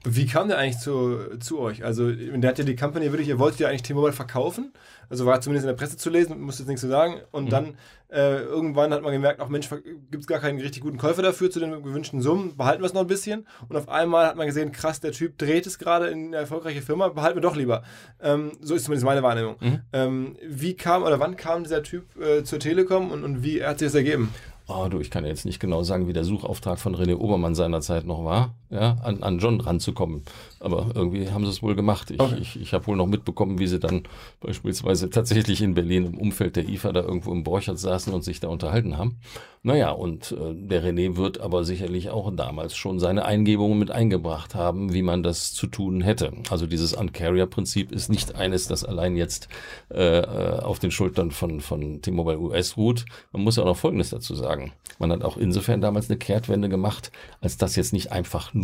Wie kam der eigentlich zu, zu euch? Also, der hat ja die Company wirklich, ihr wolltet ja eigentlich T-Mobile verkaufen. Also war zumindest in der Presse zu lesen, musste jetzt nichts zu sagen. Und mhm. dann äh, irgendwann hat man gemerkt, auch Mensch, gibt es gar keinen richtig guten Käufer dafür zu den gewünschten Summen, behalten wir es noch ein bisschen. Und auf einmal hat man gesehen, krass, der Typ dreht es gerade in eine erfolgreiche Firma, behalten wir doch lieber. Ähm, so ist zumindest meine Wahrnehmung. Mhm. Ähm, wie kam oder wann kam dieser Typ äh, zur Telekom und, und wie hat sich das ergeben? Oh, du, ich kann jetzt nicht genau sagen, wie der Suchauftrag von René Obermann seinerzeit noch war, ja, an, an John ranzukommen. Aber irgendwie haben sie es wohl gemacht. Ich, okay. ich, ich habe wohl noch mitbekommen, wie sie dann beispielsweise tatsächlich in Berlin im Umfeld der IFA da irgendwo im Borchert saßen und sich da unterhalten haben. Naja, und äh, der René wird aber sicherlich auch damals schon seine Eingebungen mit eingebracht haben, wie man das zu tun hätte. Also dieses Uncarrier-Prinzip ist nicht eines, das allein jetzt äh, äh auf den Schultern von, von T-Mobile US ruht. Man muss ja auch noch Folgendes dazu sagen. Man hat auch insofern damals eine Kehrtwende gemacht, als dass jetzt nicht einfach nur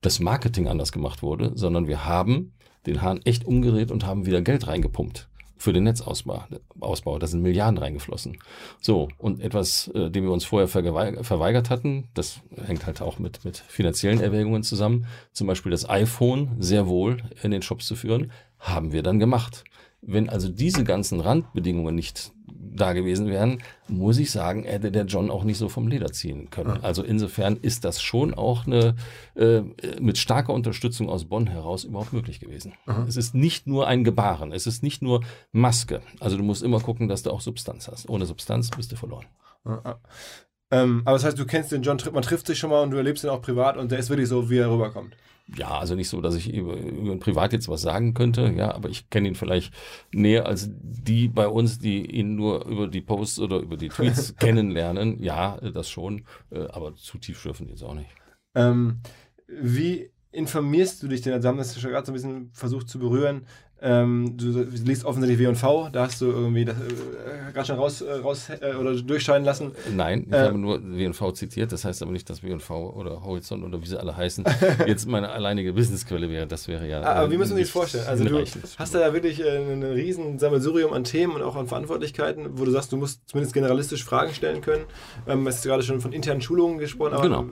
das Marketing anders gemacht wurde, sondern wir haben den Hahn echt umgedreht und haben wieder Geld reingepumpt für den Netzausbau. Ausbau. Da sind Milliarden reingeflossen. So, und etwas, äh, dem wir uns vorher verweigert hatten, das hängt halt auch mit, mit finanziellen Erwägungen zusammen, zum Beispiel das iPhone sehr wohl in den Shops zu führen, haben wir dann gemacht. Wenn also diese ganzen Randbedingungen nicht da gewesen wären, muss ich sagen, hätte der John auch nicht so vom Leder ziehen können. Also insofern ist das schon auch eine äh, mit starker Unterstützung aus Bonn heraus überhaupt möglich gewesen. Aha. Es ist nicht nur ein Gebaren, es ist nicht nur Maske. Also du musst immer gucken, dass du auch Substanz hast. Ohne Substanz bist du verloren. Ähm, aber das heißt, du kennst den John, man trifft sich schon mal und du erlebst ihn auch privat und der ist wirklich so, wie er rüberkommt. Ja, also nicht so, dass ich über, über ihn privat jetzt was sagen könnte, ja, aber ich kenne ihn vielleicht näher als die bei uns, die ihn nur über die Posts oder über die Tweets kennenlernen. Ja, das schon, äh, aber zu tief schürfen jetzt auch nicht. Ähm, wie informierst du dich denn? Also haben das ja gerade so ein bisschen versucht zu berühren. Ähm, du liest offensichtlich W&V, da hast du irgendwie das äh, gerade schon raus, äh, raus äh, oder durchscheinen lassen. Nein, ich äh, habe nur W&V zitiert, das heißt aber nicht, dass W&V oder Horizont oder wie sie alle heißen, jetzt meine alleinige Businessquelle wäre. Das wäre ja. Ah, aber wie müssen wir uns das vorstellen? Also du hast da ja wirklich äh, ein riesen Sammelsurium an Themen und auch an Verantwortlichkeiten, wo du sagst, du musst zumindest generalistisch Fragen stellen können. Ähm, hast gerade schon von internen Schulungen gesprochen, aber genau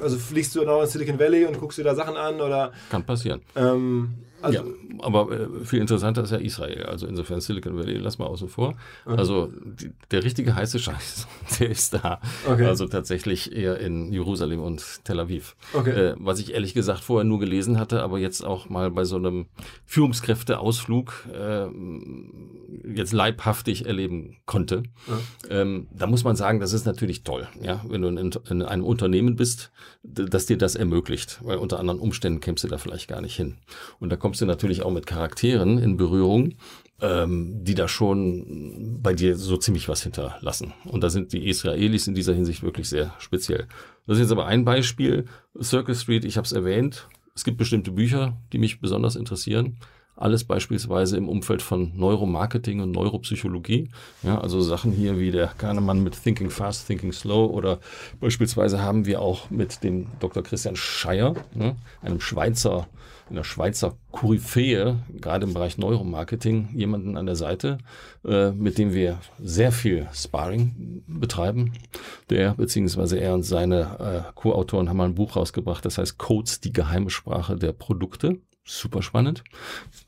also fliegst du noch in Silicon Valley und guckst dir da Sachen an oder? Kann passieren. Ähm, also, ja, aber äh, viel interessanter ist ja Israel. Also insofern Silicon Valley, lass mal außen vor. Okay. Also die, der richtige heiße Scheiß, der ist da. Okay. Also tatsächlich eher in Jerusalem und Tel Aviv. Okay. Äh, was ich ehrlich gesagt vorher nur gelesen hatte, aber jetzt auch mal bei so einem Führungskräfteausflug äh, jetzt leibhaftig erleben konnte. Ja. Ähm, da muss man sagen, das ist natürlich toll, ja, wenn du in, in einem Unternehmen bist, das dir das ermöglicht, weil unter anderen Umständen kämpfst du da vielleicht gar nicht hin. Und da kommt kommst du natürlich auch mit Charakteren in Berührung, ähm, die da schon bei dir so ziemlich was hinterlassen. Und da sind die Israelis in dieser Hinsicht wirklich sehr speziell. Das ist jetzt aber ein Beispiel. Circle Street, ich habe es erwähnt. Es gibt bestimmte Bücher, die mich besonders interessieren. Alles beispielsweise im Umfeld von Neuromarketing und Neuropsychologie. Ja, also Sachen hier wie der Kahnemann mit Thinking Fast, Thinking Slow oder beispielsweise haben wir auch mit dem Dr. Christian Scheier, ne, einem Schweizer in der Schweizer Koryphäe, gerade im Bereich Neuromarketing, jemanden an der Seite, äh, mit dem wir sehr viel Sparring betreiben. Der, beziehungsweise er und seine äh, Co-Autoren haben ein Buch rausgebracht, das heißt Codes, die geheime Sprache der Produkte. Super spannend.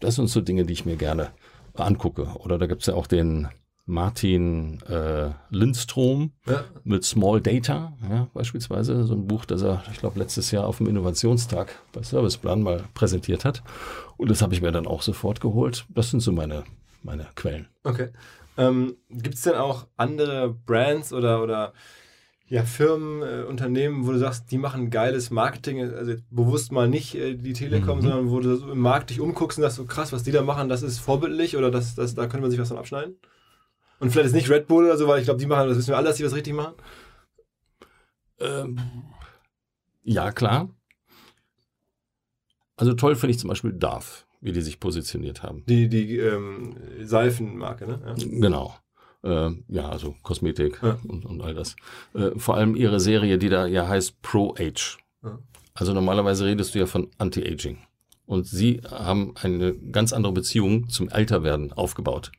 Das sind so Dinge, die ich mir gerne angucke. Oder da gibt's ja auch den Martin äh, Lindstrom ja. mit Small Data, ja, beispielsweise, so ein Buch, das er, ich glaube, letztes Jahr auf dem Innovationstag bei Serviceplan mal präsentiert hat. Und das habe ich mir dann auch sofort geholt. Das sind so meine, meine Quellen. Okay. Ähm, Gibt es denn auch andere Brands oder, oder ja, Firmen, äh, Unternehmen, wo du sagst, die machen geiles Marketing, also bewusst mal nicht äh, die Telekom, mhm. sondern wo du so im Markt dich umguckst und sagst, so krass, was die da machen, das ist vorbildlich oder das, das, da könnte man sich was von abschneiden? Und vielleicht ist nicht Red Bull oder so, weil ich glaube, die machen, das wissen wir alle, dass die was richtig machen. Ähm, ja, klar. Also toll finde ich zum Beispiel Darf, wie die sich positioniert haben. Die, die ähm, Seifenmarke, ne? Ja. Genau. Äh, ja, also Kosmetik ja. Und, und, all das. Äh, vor allem ihre Serie, die da ja heißt Pro-Age. Ja. Also normalerweise redest du ja von Anti-Aging. Und sie haben eine ganz andere Beziehung zum Älterwerden aufgebaut.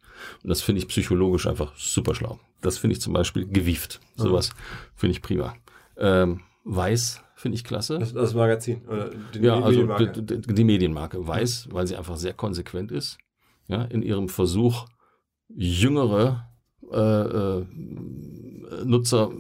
Und das finde ich psychologisch einfach super schlau. Das finde ich zum Beispiel gewieft. Sowas finde ich prima. Ähm, Weiß finde ich klasse. Das, das Magazin oder die ja, also Medienmarke. Die, die, Medienmarke Weiß, weil sie einfach sehr konsequent ist. Ja, in ihrem Versuch, jüngere äh, äh, Nutzer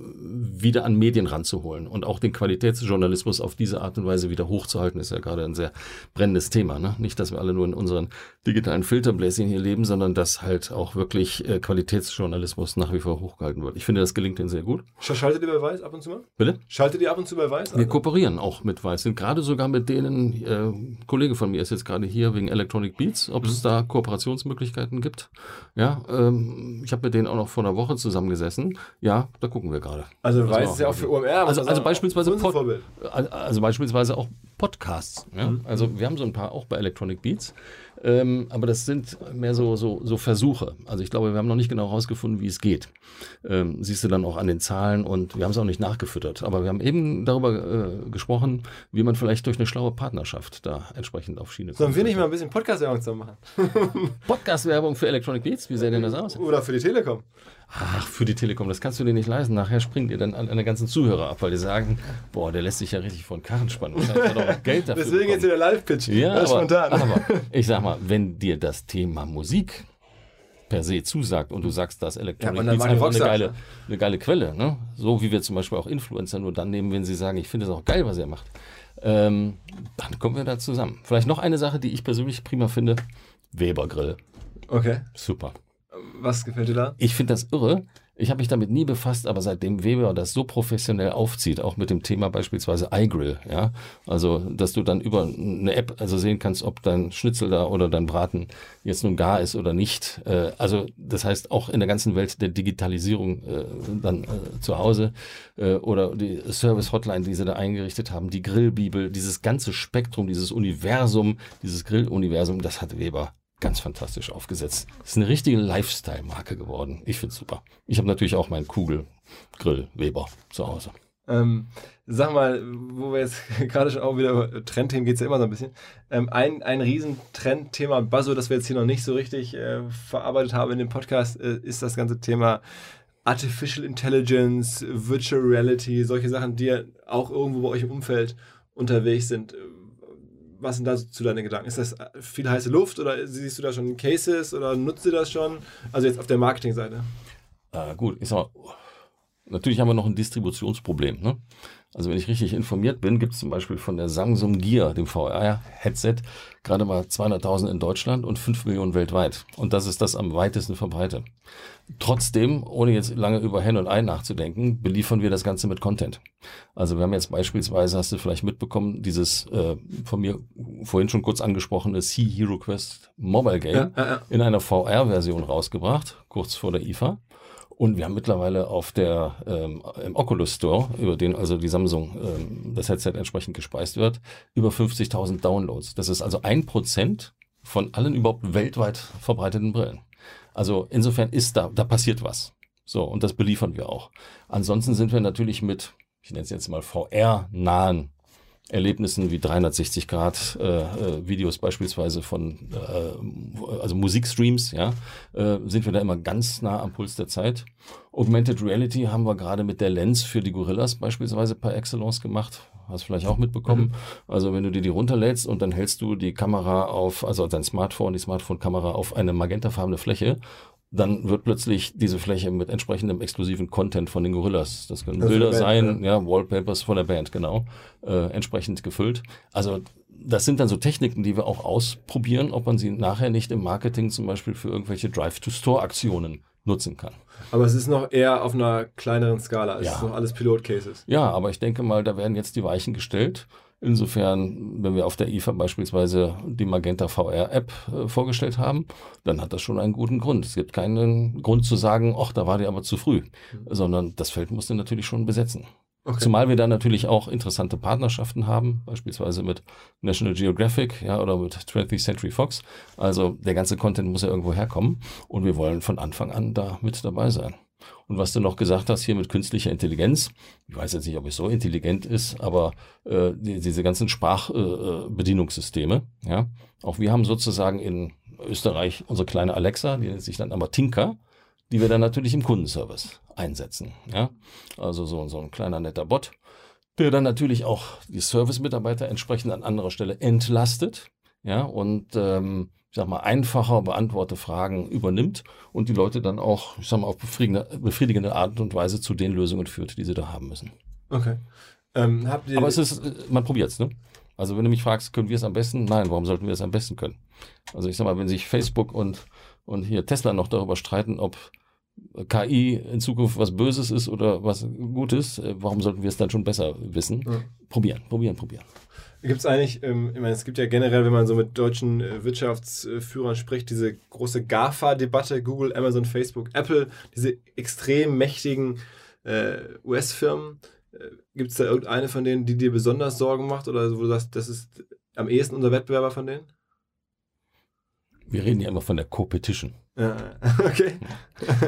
wieder an Medien ranzuholen und auch den Qualitätsjournalismus auf diese Art und Weise wieder hochzuhalten, ist ja gerade ein sehr brennendes Thema. Ne? Nicht, dass wir alle nur in unseren digitalen Filterbläschen hier leben, sondern dass halt auch wirklich äh, Qualitätsjournalismus nach wie vor hochgehalten wird. Ich finde, das gelingt ihnen sehr gut. Schaltet ihr bei Weiß ab und zu mal? Bitte? Schaltet ihr ab und zu bei Weiß? Wir kooperieren auch mit Weiß, sind gerade sogar mit denen, äh, ein Kollege von mir ist jetzt gerade hier wegen Electronic Beats, ob mhm. es da Kooperationsmöglichkeiten gibt. Ja, ähm, ich habe mit denen auch noch vor einer Woche zusammengesessen. Ja, da gucken wir gerade. Also Weiß ist ja auch für OMR. Also, also beispielsweise, also beispielsweise auch Podcasts. Ja? Mhm. Also wir haben so ein paar auch bei Electronic Beats. Ähm, aber das sind mehr so, so, so Versuche. Also ich glaube, wir haben noch nicht genau herausgefunden, wie es geht. Ähm, siehst du dann auch an den Zahlen und wir haben es auch nicht nachgefüttert. Aber wir haben eben darüber äh, gesprochen, wie man vielleicht durch eine schlaue Partnerschaft da entsprechend auf Schiene kommt. Sollen wir nicht mal ein bisschen Podcast-Werbung zusammen machen? Podcast-Werbung für Electronic Beats? Wie sähe denn das aus? Oder für die Telekom. Ach, für die Telekom, das kannst du dir nicht leisten. Nachher springen dir dann alle ganzen Zuhörer ab, weil die sagen, boah, der lässt sich ja richtig von Karren spannen. Wahrscheinlich hat auch Geld dafür Deswegen jetzt wieder Live-Pitch. Ja, aber, spontan. aber ich sag mal, wenn dir das Thema Musik per se zusagt und du sagst, dass Electronic ja, Beats einfach eine geile, eine geile Quelle, ne? so wie wir zum Beispiel auch Influencer nur dann nehmen, wenn sie sagen, ich finde es auch geil, was er macht, ähm, dann kommen wir da zusammen. Vielleicht noch eine Sache, die ich persönlich prima finde, Weber Grill. Okay. Super. Was gefällt dir da? Ich finde das irre. Ich habe mich damit nie befasst, aber seitdem Weber das so professionell aufzieht, auch mit dem Thema beispielsweise iGrill, ja, also dass du dann über eine App also sehen kannst, ob dein Schnitzel da oder dein Braten jetzt nun gar ist oder nicht. Äh, also das heißt auch in der ganzen Welt der Digitalisierung äh, dann äh, zu Hause äh, oder die Service Hotline, die sie da eingerichtet haben, die Grillbibel, dieses ganze Spektrum, dieses Universum, dieses Grilluniversum, das hat Weber ganz fantastisch aufgesetzt. Ist eine richtige Lifestyle-Marke geworden. Ich finde es super. Ich habe natürlich auch meinen Kugelgrill Weber zu Hause. Ähm, sag mal, wo wir jetzt gerade schon auch wieder über Trendthemen geht es ja immer so ein bisschen. Ähm, ein, ein riesen Trendthema, Buzzo, das wir jetzt hier noch nicht so richtig äh, verarbeitet haben in dem Podcast, äh, ist das ganze Thema Artificial Intelligence, Virtual Reality, solche Sachen, die ja auch irgendwo bei euch im Umfeld unterwegs sind was sind da zu deinen Gedanken? Ist das viel heiße Luft oder siehst du da schon Cases oder nutzt du das schon? Also jetzt auf der Marketingseite. Äh, gut, ich sag mal, natürlich haben wir noch ein Distributionsproblem. Ne? Also wenn ich richtig informiert bin, gibt es zum Beispiel von der Samsung Gear, dem VR-Headset, gerade mal 200.000 in Deutschland und 5 Millionen weltweit. Und das ist das am weitesten verbreitet. Trotzdem, ohne jetzt lange über Hen und Ei nachzudenken, beliefern wir das Ganze mit Content. Also wir haben jetzt beispielsweise, hast du vielleicht mitbekommen, dieses äh, von mir vorhin schon kurz angesprochene Sea Hero Quest Mobile Game ja, ja, ja. in einer VR-Version rausgebracht, kurz vor der IFA. Und wir haben mittlerweile auf der ähm, im Oculus Store, über den also die Samsung ähm, das Headset entsprechend gespeist wird, über 50.000 Downloads. Das ist also ein Prozent von allen überhaupt weltweit verbreiteten Brillen. Also insofern ist da, da passiert was. So, und das beliefern wir auch. Ansonsten sind wir natürlich mit, ich nenne es jetzt mal VR-nahen Erlebnissen wie 360 Grad äh, äh, Videos beispielsweise von äh, also Musikstreams, ja, äh, sind wir da immer ganz nah am Puls der Zeit. Augmented Reality haben wir gerade mit der Lens für die Gorillas beispielsweise par excellence gemacht. Hast vielleicht auch mitbekommen. Mhm. Also wenn du dir die runterlädst und dann hältst du die Kamera auf, also dein Smartphone, die Smartphone-Kamera auf eine magentafarbene Fläche dann wird plötzlich diese Fläche mit entsprechendem exklusiven Content von den Gorillas, das können also Bilder Band, sein, ja. ja, Wallpapers von der Band, genau, äh, entsprechend gefüllt. Also das sind dann so Techniken, die wir auch ausprobieren, ob man sie nachher nicht im Marketing zum Beispiel für irgendwelche Drive-to-Store-Aktionen nutzen kann. Aber es ist noch eher auf einer kleineren Skala. Es ja. ist noch alles Pilot-Cases. Ja, aber ich denke mal, da werden jetzt die Weichen gestellt. Insofern, wenn wir auf der IFA beispielsweise die Magenta VR App äh, vorgestellt haben, dann hat das schon einen guten Grund. Es gibt keinen Grund zu sagen, ach, da war die aber zu früh, mhm. sondern das Feld musste natürlich schon besetzen. Okay. Zumal wir da natürlich auch interessante Partnerschaften haben, beispielsweise mit National Geographic ja, oder mit 20th Century Fox. Also der ganze Content muss ja irgendwo herkommen und wir wollen von Anfang an da mit dabei sein. Und was du noch gesagt hast hier mit künstlicher Intelligenz, ich weiß jetzt nicht, ob es so intelligent ist, aber äh, die, diese ganzen Sprachbedienungssysteme, äh, ja, auch wir haben sozusagen in Österreich unsere kleine Alexa, die nennt sich dann aber Tinker, die wir dann natürlich im Kundenservice einsetzen. Ja? Also so, so ein kleiner netter Bot, der dann natürlich auch die Service-Mitarbeiter entsprechend an anderer Stelle entlastet. Ja, und ähm, ich sag mal, einfacher beantwortete Fragen übernimmt und die Leute dann auch, ich sag mal, auf befriedigende, befriedigende Art und Weise zu den Lösungen führt, die sie da haben müssen. Okay. Ähm, Aber es ist, man probiert es, ne? Also wenn du mich fragst, können wir es am besten? Nein, warum sollten wir es am besten können? Also ich sag mal, wenn sich Facebook und, und hier Tesla noch darüber streiten, ob KI in Zukunft was Böses ist oder was Gutes, äh, warum sollten wir es dann schon besser wissen? Ja. Probieren, probieren, probieren. Gibt es eigentlich, ähm, ich meine, es gibt ja generell, wenn man so mit deutschen äh, Wirtschaftsführern spricht, diese große GAFA-Debatte, Google, Amazon, Facebook, Apple, diese extrem mächtigen äh, US-Firmen. Äh, gibt es da irgendeine von denen, die dir besonders Sorgen macht oder wo du sagst, das ist am ehesten unser Wettbewerber von denen? Wir reden ja immer von der Competition. Ja, okay.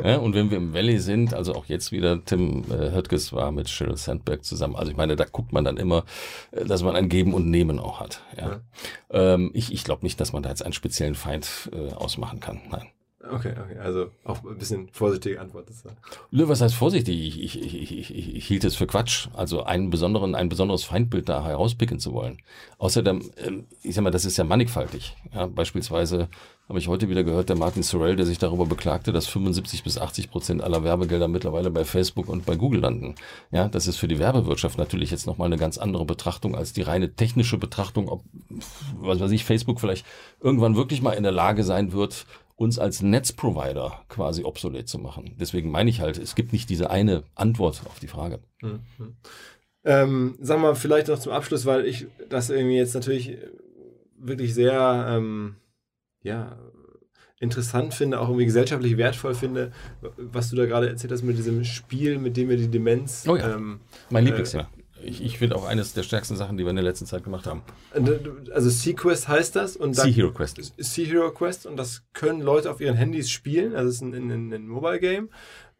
ja, und wenn wir im Valley sind, also auch jetzt wieder, Tim äh, Höttges war mit Sheryl Sandberg zusammen. Also ich meine, da guckt man dann immer, äh, dass man ein Geben und Nehmen auch hat. Ja. ja. Ähm, ich ich glaube nicht, dass man da jetzt einen speziellen Feind äh, ausmachen kann. Nein. Okay, okay, also auch ein bisschen vorsichtige Antwort. Ist Nö, was heißt vorsichtig? Ich, ich, ich, ich, ich hielt es für Quatsch, also einen besonderen, ein besonderes Feindbild da herauspicken zu wollen. Außerdem, ähm, ich sag mal, das ist ja mannigfaltig. Ja, beispielsweise habe ich heute wieder gehört, der Martin Sorrell, der sich darüber beklagte, dass 75 bis 80 Prozent aller Werbegelder mittlerweile bei Facebook und bei Google landen. Ja, das ist für die Werbewirtschaft natürlich jetzt nochmal eine ganz andere Betrachtung als die reine technische Betrachtung, ob, was weiß ich, Facebook vielleicht irgendwann wirklich mal in der Lage sein wird, uns als Netzprovider quasi obsolet zu machen. Deswegen meine ich halt, es gibt nicht diese eine Antwort auf die Frage. Mhm. Ähm, sag mal, vielleicht noch zum Abschluss, weil ich das irgendwie jetzt natürlich wirklich sehr ähm, ja, interessant finde, auch irgendwie gesellschaftlich wertvoll finde, was du da gerade erzählt hast mit diesem Spiel, mit dem wir die Demenz. Oh ja. Ähm, mein Lieblingsjahr. Äh, ich, ich finde auch eines der stärksten Sachen, die wir in der letzten Zeit gemacht haben. Also Sea-Quest heißt das. Sea-Hero Quest. Sea-Hero Quest und das können Leute auf ihren Handys spielen. Also es ist ein, ein, ein Mobile-Game.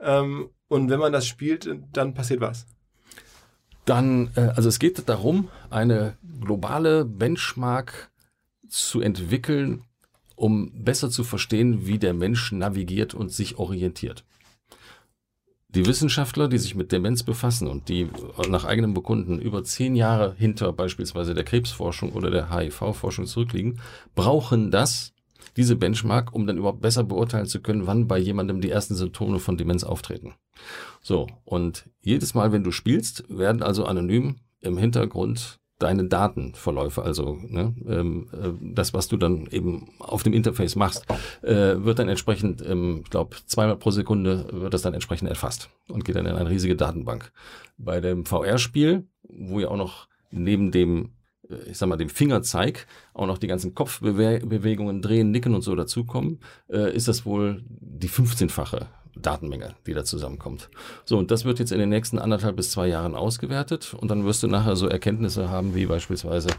Ähm, und wenn man das spielt, dann passiert was. Dann, äh, also es geht darum, eine globale Benchmark zu entwickeln, um besser zu verstehen, wie der Mensch navigiert und sich orientiert. Die Wissenschaftler, die sich mit Demenz befassen und die nach eigenem Bekunden über zehn Jahre hinter beispielsweise der Krebsforschung oder der HIV-Forschung zurückliegen, brauchen das, diese Benchmark, um dann überhaupt besser beurteilen zu können, wann bei jemandem die ersten Symptome von Demenz auftreten. So, und jedes Mal, wenn du spielst, werden also anonym im Hintergrund deine Datenverläufe, also ne, ähm, äh, das, was du dann eben auf dem Interface machst, äh, wird dann entsprechend, ähm, ich glaube, zweimal pro Sekunde wird das dann entsprechend erfasst und geht dann in eine riesige Datenbank. Bei dem VR-Spiel, wo ja auch noch neben dem äh, ich sag mal, dem Fingerzeig auch noch die ganzen Kopfbewegungen, drehen, nicken und so dazukommen, äh, ist das wohl die 15-fache Datenmenge, die da zusammenkommt. So, und das wird jetzt in den nächsten anderthalb bis zwei Jahren ausgewertet und dann wirst du nachher so Erkenntnisse haben, wie beispielsweise,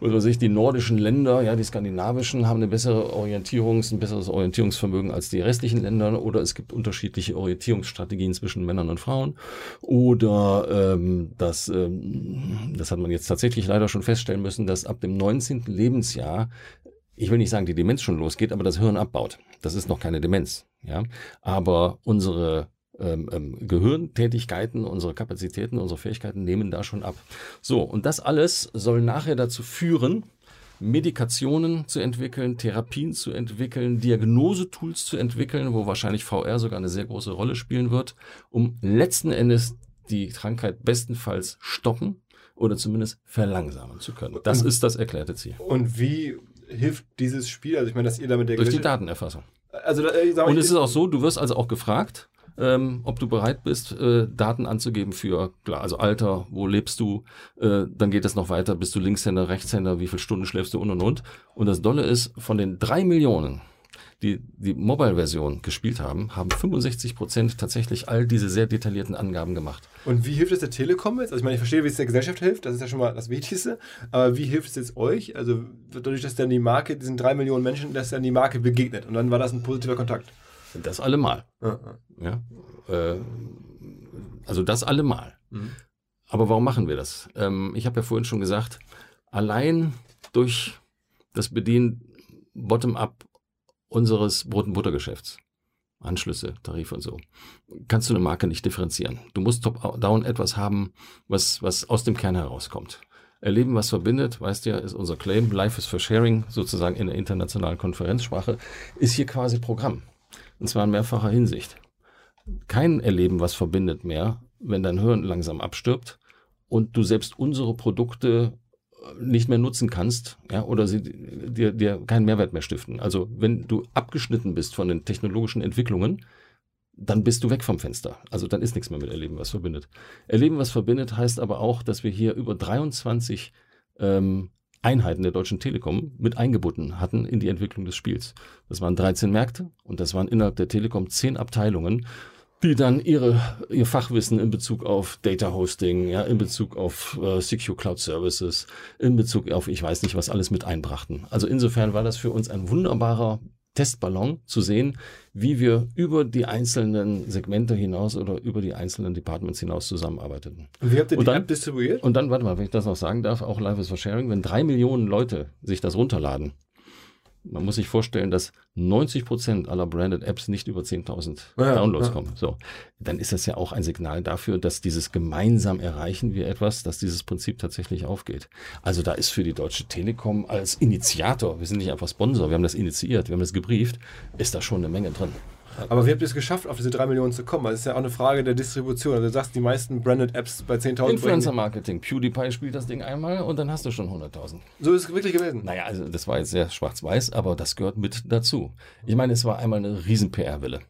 was weiß ich, die nordischen Länder, ja, die skandinavischen haben eine bessere Orientierungs-, ein besseres Orientierungsvermögen als die restlichen Länder oder es gibt unterschiedliche Orientierungsstrategien zwischen Männern und Frauen oder ähm, das, ähm, das hat man jetzt tatsächlich leider schon feststellen müssen, dass ab dem 19. Lebensjahr ich will nicht sagen, die Demenz schon losgeht, aber das Hirn abbaut. Das ist noch keine Demenz. Ja? Aber unsere ähm, ähm, Gehirntätigkeiten, unsere Kapazitäten, unsere Fähigkeiten nehmen da schon ab. So, und das alles soll nachher dazu führen, Medikationen zu entwickeln, Therapien zu entwickeln, Diagnosetools zu entwickeln, wo wahrscheinlich VR sogar eine sehr große Rolle spielen wird, um letzten Endes die Krankheit bestenfalls stoppen oder zumindest verlangsamen zu können. Das ist das erklärte Ziel. Und wie hilft dieses Spiel? Also ich meine, dass ihr damit der Durch die Datenerfassung. Also, äh, Und es ist auch so, du wirst also auch gefragt, ähm, ob du bereit bist, äh, Daten anzugeben für, klar, also Alter, wo lebst du, äh, dann geht es noch weiter, bist du Linkshänder, Rechtshänder, wie viele Stunden schläfst du und und und. Und das Dolle ist, von den drei Millionen, die die Mobile-Version gespielt haben, haben 65 Prozent tatsächlich all diese sehr detaillierten Angaben gemacht. Und wie hilft es der Telekom jetzt? Also ich meine, ich verstehe, wie es der Gesellschaft hilft, das ist ja schon mal das Wichtigste. Aber wie hilft es jetzt euch? Also dadurch, dass dann die Marke, diesen drei Millionen Menschen, dass dann die Marke begegnet und dann war das ein positiver Kontakt. Das allemal. Ja, Ja? Äh, also das allemal. Mhm. Aber warum machen wir das? Ähm, ich habe ja vorhin schon gesagt, allein durch das Bedienen bottom-up unseres Brot- und Buttergeschäfts, Anschlüsse, Tarife und so, kannst du eine Marke nicht differenzieren. Du musst top-down etwas haben, was, was aus dem Kern herauskommt. Erleben, was verbindet, weißt ja, ist unser Claim. Life is for Sharing, sozusagen in der internationalen Konferenzsprache, ist hier quasi Programm. Und zwar in mehrfacher Hinsicht. Kein Erleben, was verbindet mehr, wenn dein Hirn langsam abstirbt und du selbst unsere Produkte nicht mehr nutzen kannst, ja, oder sie dir, dir keinen Mehrwert mehr stiften. Also wenn du abgeschnitten bist von den technologischen Entwicklungen, dann bist du weg vom Fenster. Also dann ist nichts mehr mit Erleben, was verbindet. Erleben, was verbindet, heißt aber auch, dass wir hier über 23 ähm, Einheiten der Deutschen Telekom mit eingebunden hatten in die Entwicklung des Spiels. Das waren 13 Märkte und das waren innerhalb der Telekom 10 Abteilungen, die dann ihre, ihr Fachwissen in Bezug auf Data Hosting, ja, in Bezug auf äh, Secure Cloud Services, in Bezug auf ich weiß nicht was alles mit einbrachten. Also insofern war das für uns ein wunderbarer Testballon zu sehen, wie wir über die einzelnen Segmente hinaus oder über die einzelnen Departments hinaus zusammenarbeiteten. Und wie habt ihr Und die dann- App distribuiert? Und dann, warte mal, wenn ich das noch sagen darf, auch Life is for Sharing, wenn drei Millionen Leute sich das runterladen, man muss sich vorstellen, dass 90 Prozent aller Branded Apps nicht über 10.000 Ja, Downloads ja. kommen. So, dann ist das ja auch ein Signal dafür, dass dieses gemeinsam erreichen wir etwas, dass dieses Prinzip tatsächlich aufgeht. Also da ist für die Deutsche Telekom als Initiator, wir sind nicht einfach Sponsor, wir haben das initiiert, wir haben das gebrieft, ist da schon eine Menge drin. Aber wie habt ihr es geschafft, auf diese drei Millionen zu kommen? Weil es ist ja auch eine Frage der Distribution. Also du sagst, die meisten Branded Apps bei 10.000 Influencer Marketing, PewDiePie spielt das Ding einmal und dann hast du schon 100.000. So ist es wirklich gewesen. Naja, also das war jetzt sehr schwarz-weiß, aber das gehört mit dazu. Ich meine, es war einmal eine riesen PR-Welle.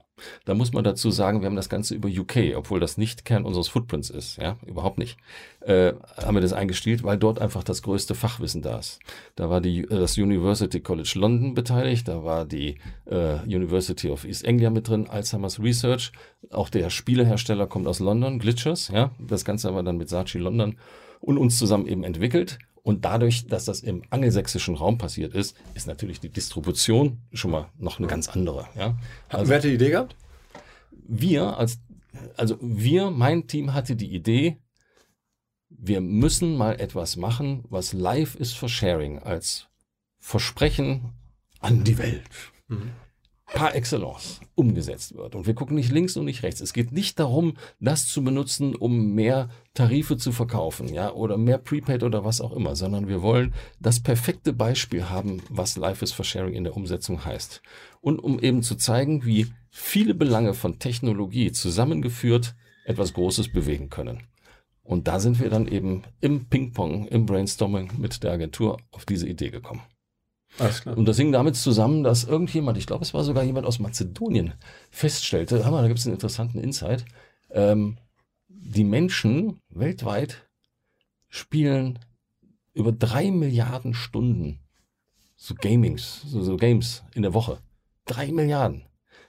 Da muss man dazu sagen, wir haben das Ganze über UK, obwohl das nicht Kern unseres Footprints ist, ja, überhaupt nicht, äh, haben wir das eingestielt, weil dort einfach das größte Fachwissen da ist. Da war die, äh, das University College London beteiligt, da war die äh, University of East Anglia mit drin, Alzheimer's Research, auch der Spielehersteller kommt aus London, Glitchers, ja, das Ganze haben wir dann mit Saatchi London und uns zusammen eben entwickelt. Und dadurch, dass das im angelsächsischen Raum passiert ist, ist natürlich die Distribution schon mal noch eine ganz andere. Ja? Also, Wer hat die Idee gehabt? wir als, also wir, mein Team hatte die Idee, wir müssen mal etwas machen, was live ist for sharing, als Versprechen an die Welt. Par excellence umgesetzt wird. Und wir gucken nicht links und nicht rechts. Es geht nicht darum, das zu benutzen, um mehr Tarife zu verkaufen, ja, oder mehr Prepaid oder was auch immer, sondern wir wollen das perfekte Beispiel haben, was Life is for Sharing in der Umsetzung heißt. Und um eben zu zeigen, wie viele Belange von Technologie zusammengeführt etwas Großes bewegen können. Und da sind wir dann eben im Ping-Pong, im Brainstorming mit der Agentur auf diese Idee gekommen. Und das hing damit zusammen, dass irgendjemand, ich glaube, es war sogar jemand aus Mazedonien, feststellte, hör mal, da gibt es einen interessanten Insight, ähm, die Menschen weltweit spielen über drei Milliarden Stunden so Gamings, so, so Games in der Woche. Drei Milliarden.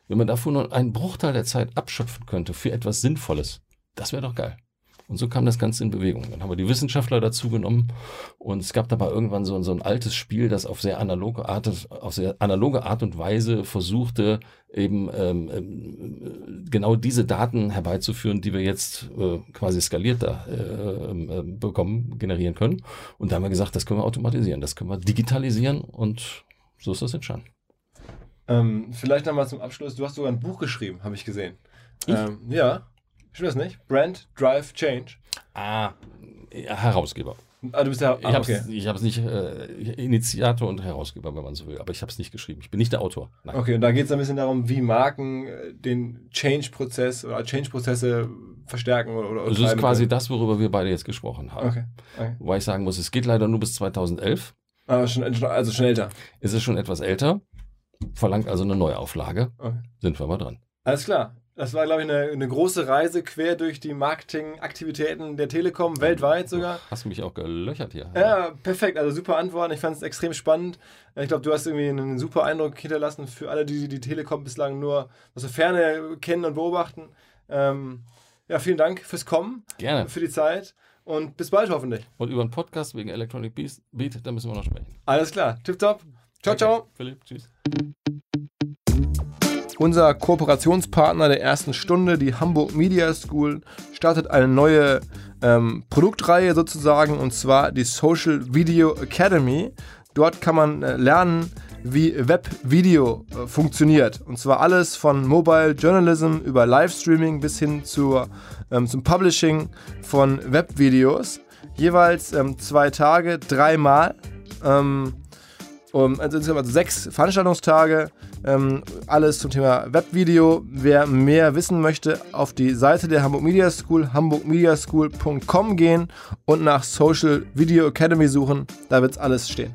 Wenn man davon nur einen Bruchteil der Zeit abschöpfen könnte für etwas Sinnvolles, das wäre doch geil. Und so kam das Ganze in Bewegung. Dann haben wir die Wissenschaftler dazu genommen und es gab dabei irgendwann so, so ein altes Spiel, das auf sehr analoge Art, auf sehr analoge Art und Weise versuchte, eben ähm, ähm, genau diese Daten herbeizuführen, die wir jetzt äh, quasi skaliert da äh, äh, bekommen, generieren können. Und da haben wir gesagt, das können wir automatisieren, das können wir digitalisieren und so ist das entstanden. Ähm, vielleicht nochmal zum Abschluss. Du hast sogar ein Buch geschrieben, habe ich gesehen. Ähm, ja. Stimmt das nicht? Brand, Drive, Change. Ah, Herausgeber. Ah, du bist der. Ich Ah, habe okay. es ich hab's nicht, äh, Initiator und Herausgeber, wenn man so will, aber ich habe es nicht geschrieben. Ich bin nicht der Autor. Nein. Okay, und da geht es ein bisschen darum, wie Marken äh, den Change-Prozess oder Change-Prozesse verstärken oder, oder Das ist quasi können. das, worüber wir beide jetzt gesprochen haben. Okay. okay. Wobei ich sagen muss, es geht leider nur bis 2011. Ah, schon, also schon älter. Ist es schon etwas älter, verlangt also eine Neuauflage. Okay. Sind wir mal dran. Alles klar. Das war, glaube ich, eine, eine große Reise quer durch die Marketingaktivitäten der Telekom, weltweit sogar. Hast du mich auch gelöchert hier? Ja, perfekt. Also super Antworten. Ich fand es extrem spannend. Ich glaube, du hast irgendwie einen super Eindruck hinterlassen für alle, die die Telekom bislang nur aus der Ferne kennen und beobachten. Ähm, ja, vielen Dank fürs Kommen, Gerne. für die Zeit und bis bald hoffentlich. Und über einen Podcast wegen Electronic Beat, Beat da müssen wir noch sprechen. Alles klar. Tipptopp. Ciao, ciao. Okay. Philipp, tschüss. Unser Kooperationspartner der ersten Stunde, die Hamburg Media School, startet eine neue ähm, Produktreihe sozusagen und zwar die Social Video Academy. Dort kann man äh, lernen, wie Webvideo äh, funktioniert. Und zwar alles von Mobile Journalism über Livestreaming bis hin zur, ähm, zum Publishing von Webvideos. Jeweils ähm, zwei Tage, dreimal. Ähm, um, also insgesamt also sechs Veranstaltungstage, ähm, alles zum Thema Webvideo. Wer mehr wissen möchte, auf die Seite der Hamburg Media School, hamburgmediaschool.com gehen und nach Social Video Academy suchen. Da wird alles stehen.